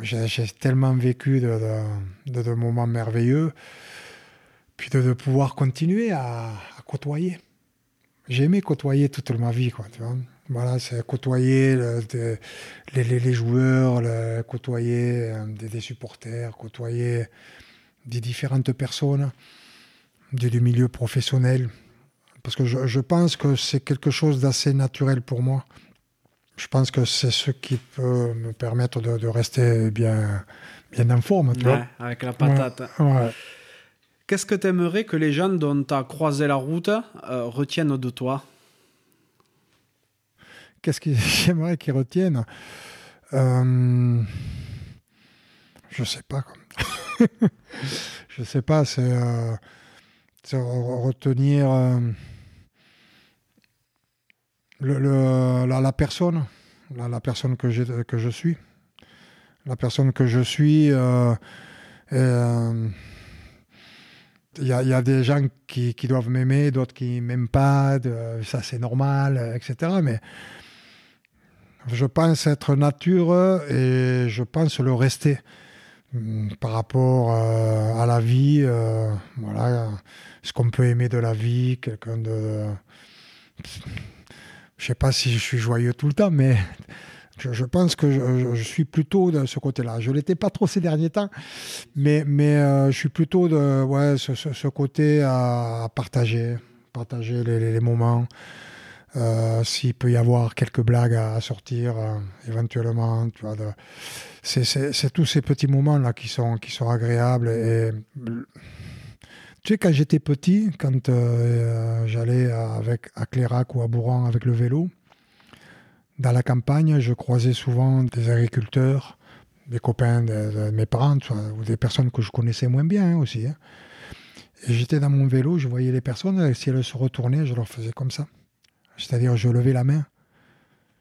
J'ai tellement vécu de, moments merveilleux. Puis de, pouvoir continuer à, côtoyer. J'ai aimé côtoyer toute ma vie. Quoi, voilà, c'est côtoyer le, les, les, les, joueurs, le, côtoyer euh, des, des, supporters, côtoyer des différentes personnes du, du milieu professionnel. Parce que je, je pense que c'est quelque chose d'assez naturel pour moi. Je pense que c'est ce qui peut me permettre de, de rester bien, bien en forme. Tu ouais, vois avec la patate. Ouais, ouais. Qu'est-ce que tu aimerais que les gens dont tu as croisé la route euh, retiennent de toi? Qu'est-ce que j'aimerais qu'ils retiennent? Euh... Je sais pas. je sais pas, c'est euh, retenir. Euh la, personne, la, personne que, que je suis. La personne que je suis. Il euh, y, y, a des gens qui, qui doivent m'aimer, d'autres qui ne m'aiment pas, ça c'est normal, etc. Mais je pense être nature et je pense le rester mm, par rapport euh, à la vie. Euh, voilà, ce qu'on peut aimer de la vie, quelqu'un de je sais pas si je suis joyeux tout le temps, mais je, pense que je, suis plutôt de ce côté-là. Je l'étais pas trop ces derniers temps, mais, mais euh, je suis plutôt de ouais, ce, ce, côté à, partager, partager les moments. Euh, S'il peut y avoir quelques blagues à, sortir, euh, éventuellement, c'est tous ces petits moments-là qui sont, qui sont agréables tu sais, quand j'étais petit, quand euh, j'allais avec, à Clérac ou à Bourran avec le vélo, dans la campagne, je croisais souvent des agriculteurs, des copains de, mes parents, ou des personnes que je connaissais moins bien hein, aussi. Hein. J'étais dans mon vélo, je voyais les personnes, si elles se retournaient, je leur faisais comme ça. C'est-à-dire, je levais la main.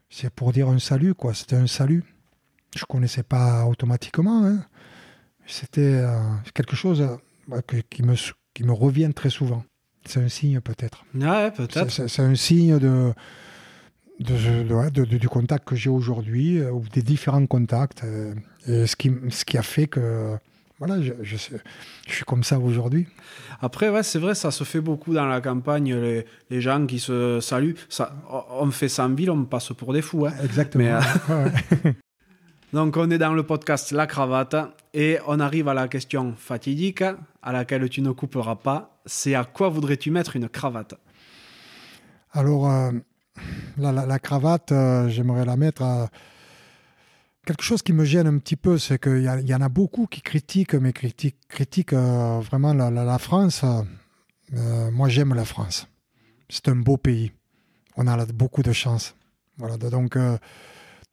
C'est pour dire un salut, quoi. C'était un salut. Je ne connaissais pas automatiquement. Hein. C'était euh, quelque chose euh, qui, me, qui me revient très souvent. C'est un signe, peut-être. Ouais, peut-être. C'est un signe de, de, du contact que j'ai aujourd'hui, euh, ou des différents contacts. et ce qui, ce qui a fait que voilà, je, je, suis comme ça aujourd'hui. Après, ouais, c'est vrai, ça se fait beaucoup dans la campagne, les, les gens qui se saluent. Ça, on fait ça en ville, on passe pour des fous. Hein. Exactement. Euh, donc, on est dans le podcast La Cravate et on arrive à la question fatidique à laquelle tu ne couperas pas. C'est à quoi voudrais-tu mettre une cravate? Alors, euh, la, la, cravate, euh, j'aimerais la mettre à quelque chose qui me gêne un petit peu, c'est qu'il y, en a beaucoup qui critiquent, mais critiquent, critiquent euh, vraiment la, France. Euh, moi, j'aime la France. C'est un beau pays. On a beaucoup de chance. Voilà, donc, euh,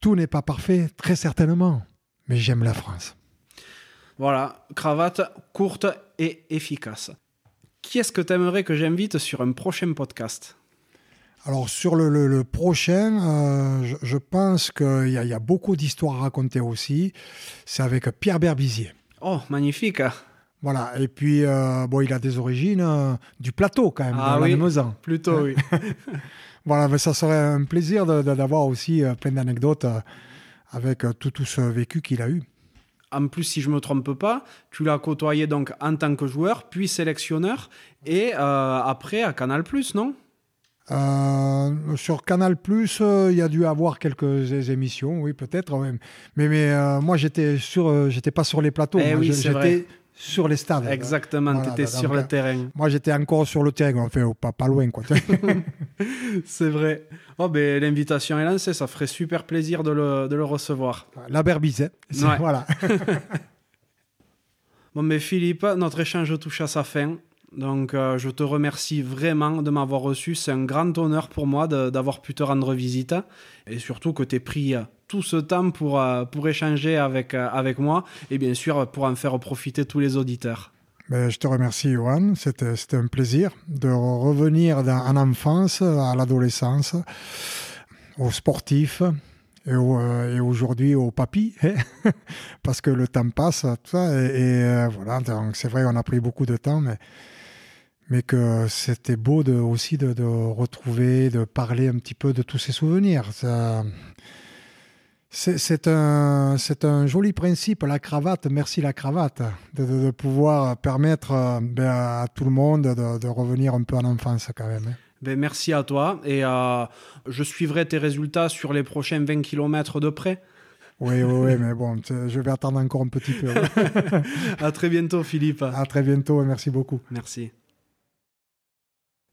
tout n'est pas parfait, très certainement, mais j'aime la France. Voilà, cravate courte et efficace. Qui est-ce que tu aimerais que j'invite sur un prochain podcast? Alors sur le, prochain, euh, je, pense qu'il y, a beaucoup d'histoires à raconter aussi. C'est avec Pierre Berbizier. Oh, magnifique. Voilà, et puis euh, bon, il a des origines euh, du plateau quand même, ah, oui, Plutôt, oui. voilà, mais ça serait un plaisir d'avoir aussi plein d'anecdotes avec tout, tout ce vécu qu'il a eu. En plus, si je me trompe pas, tu l'as côtoyé donc en tant que joueur, puis sélectionneur, et après à Canal+, non? Euh, sur Canal Plus, euh, il y a dû avoir quelques émissions, oui peut-être. Mais, mais euh, moi j'étais sur, j'étais pas sur les plateaux, eh j'étais sur les stades. Exactement, tu étais sur le terrain. Moi j'étais encore sur le terrain, enfin pas, pas loin quoi. c'est vrai. Oh ben l'invitation est lancée, ça ferait super plaisir de le, de le recevoir. La berbise, hein. voilà. bon mais Philippe, notre échange touche à sa fin. Donc euh, je te remercie vraiment de m'avoir reçu. C'est un grand honneur pour moi d'avoir pu te rendre visite et surtout que tu aies pris euh, tout ce temps pour, euh, pour échanger avec, avec moi et bien sûr pour en faire profiter tous les auditeurs. Ben, je te remercie, Johan. C'était un plaisir de revenir en enfance, à l'adolescence, aux sportifs et, aujourd'hui aux papis, hein, parce que le temps passe. Et, voilà, c'est vrai, on a pris beaucoup de temps, mais mais que c'était beau de, aussi de, retrouver, de parler un petit peu de tous ces souvenirs. C'est un, un joli principe, la cravate, merci la cravate, de, pouvoir permettre ben, à tout le monde de, revenir un peu en enfance quand même. Hein. Ben, merci à toi et euh, je suivrai tes résultats sur les prochains 20 km de près. Oui, oui, oui, mais bon, je vais attendre encore un petit peu. à très bientôt, Philippe. À très bientôt et merci beaucoup. Merci.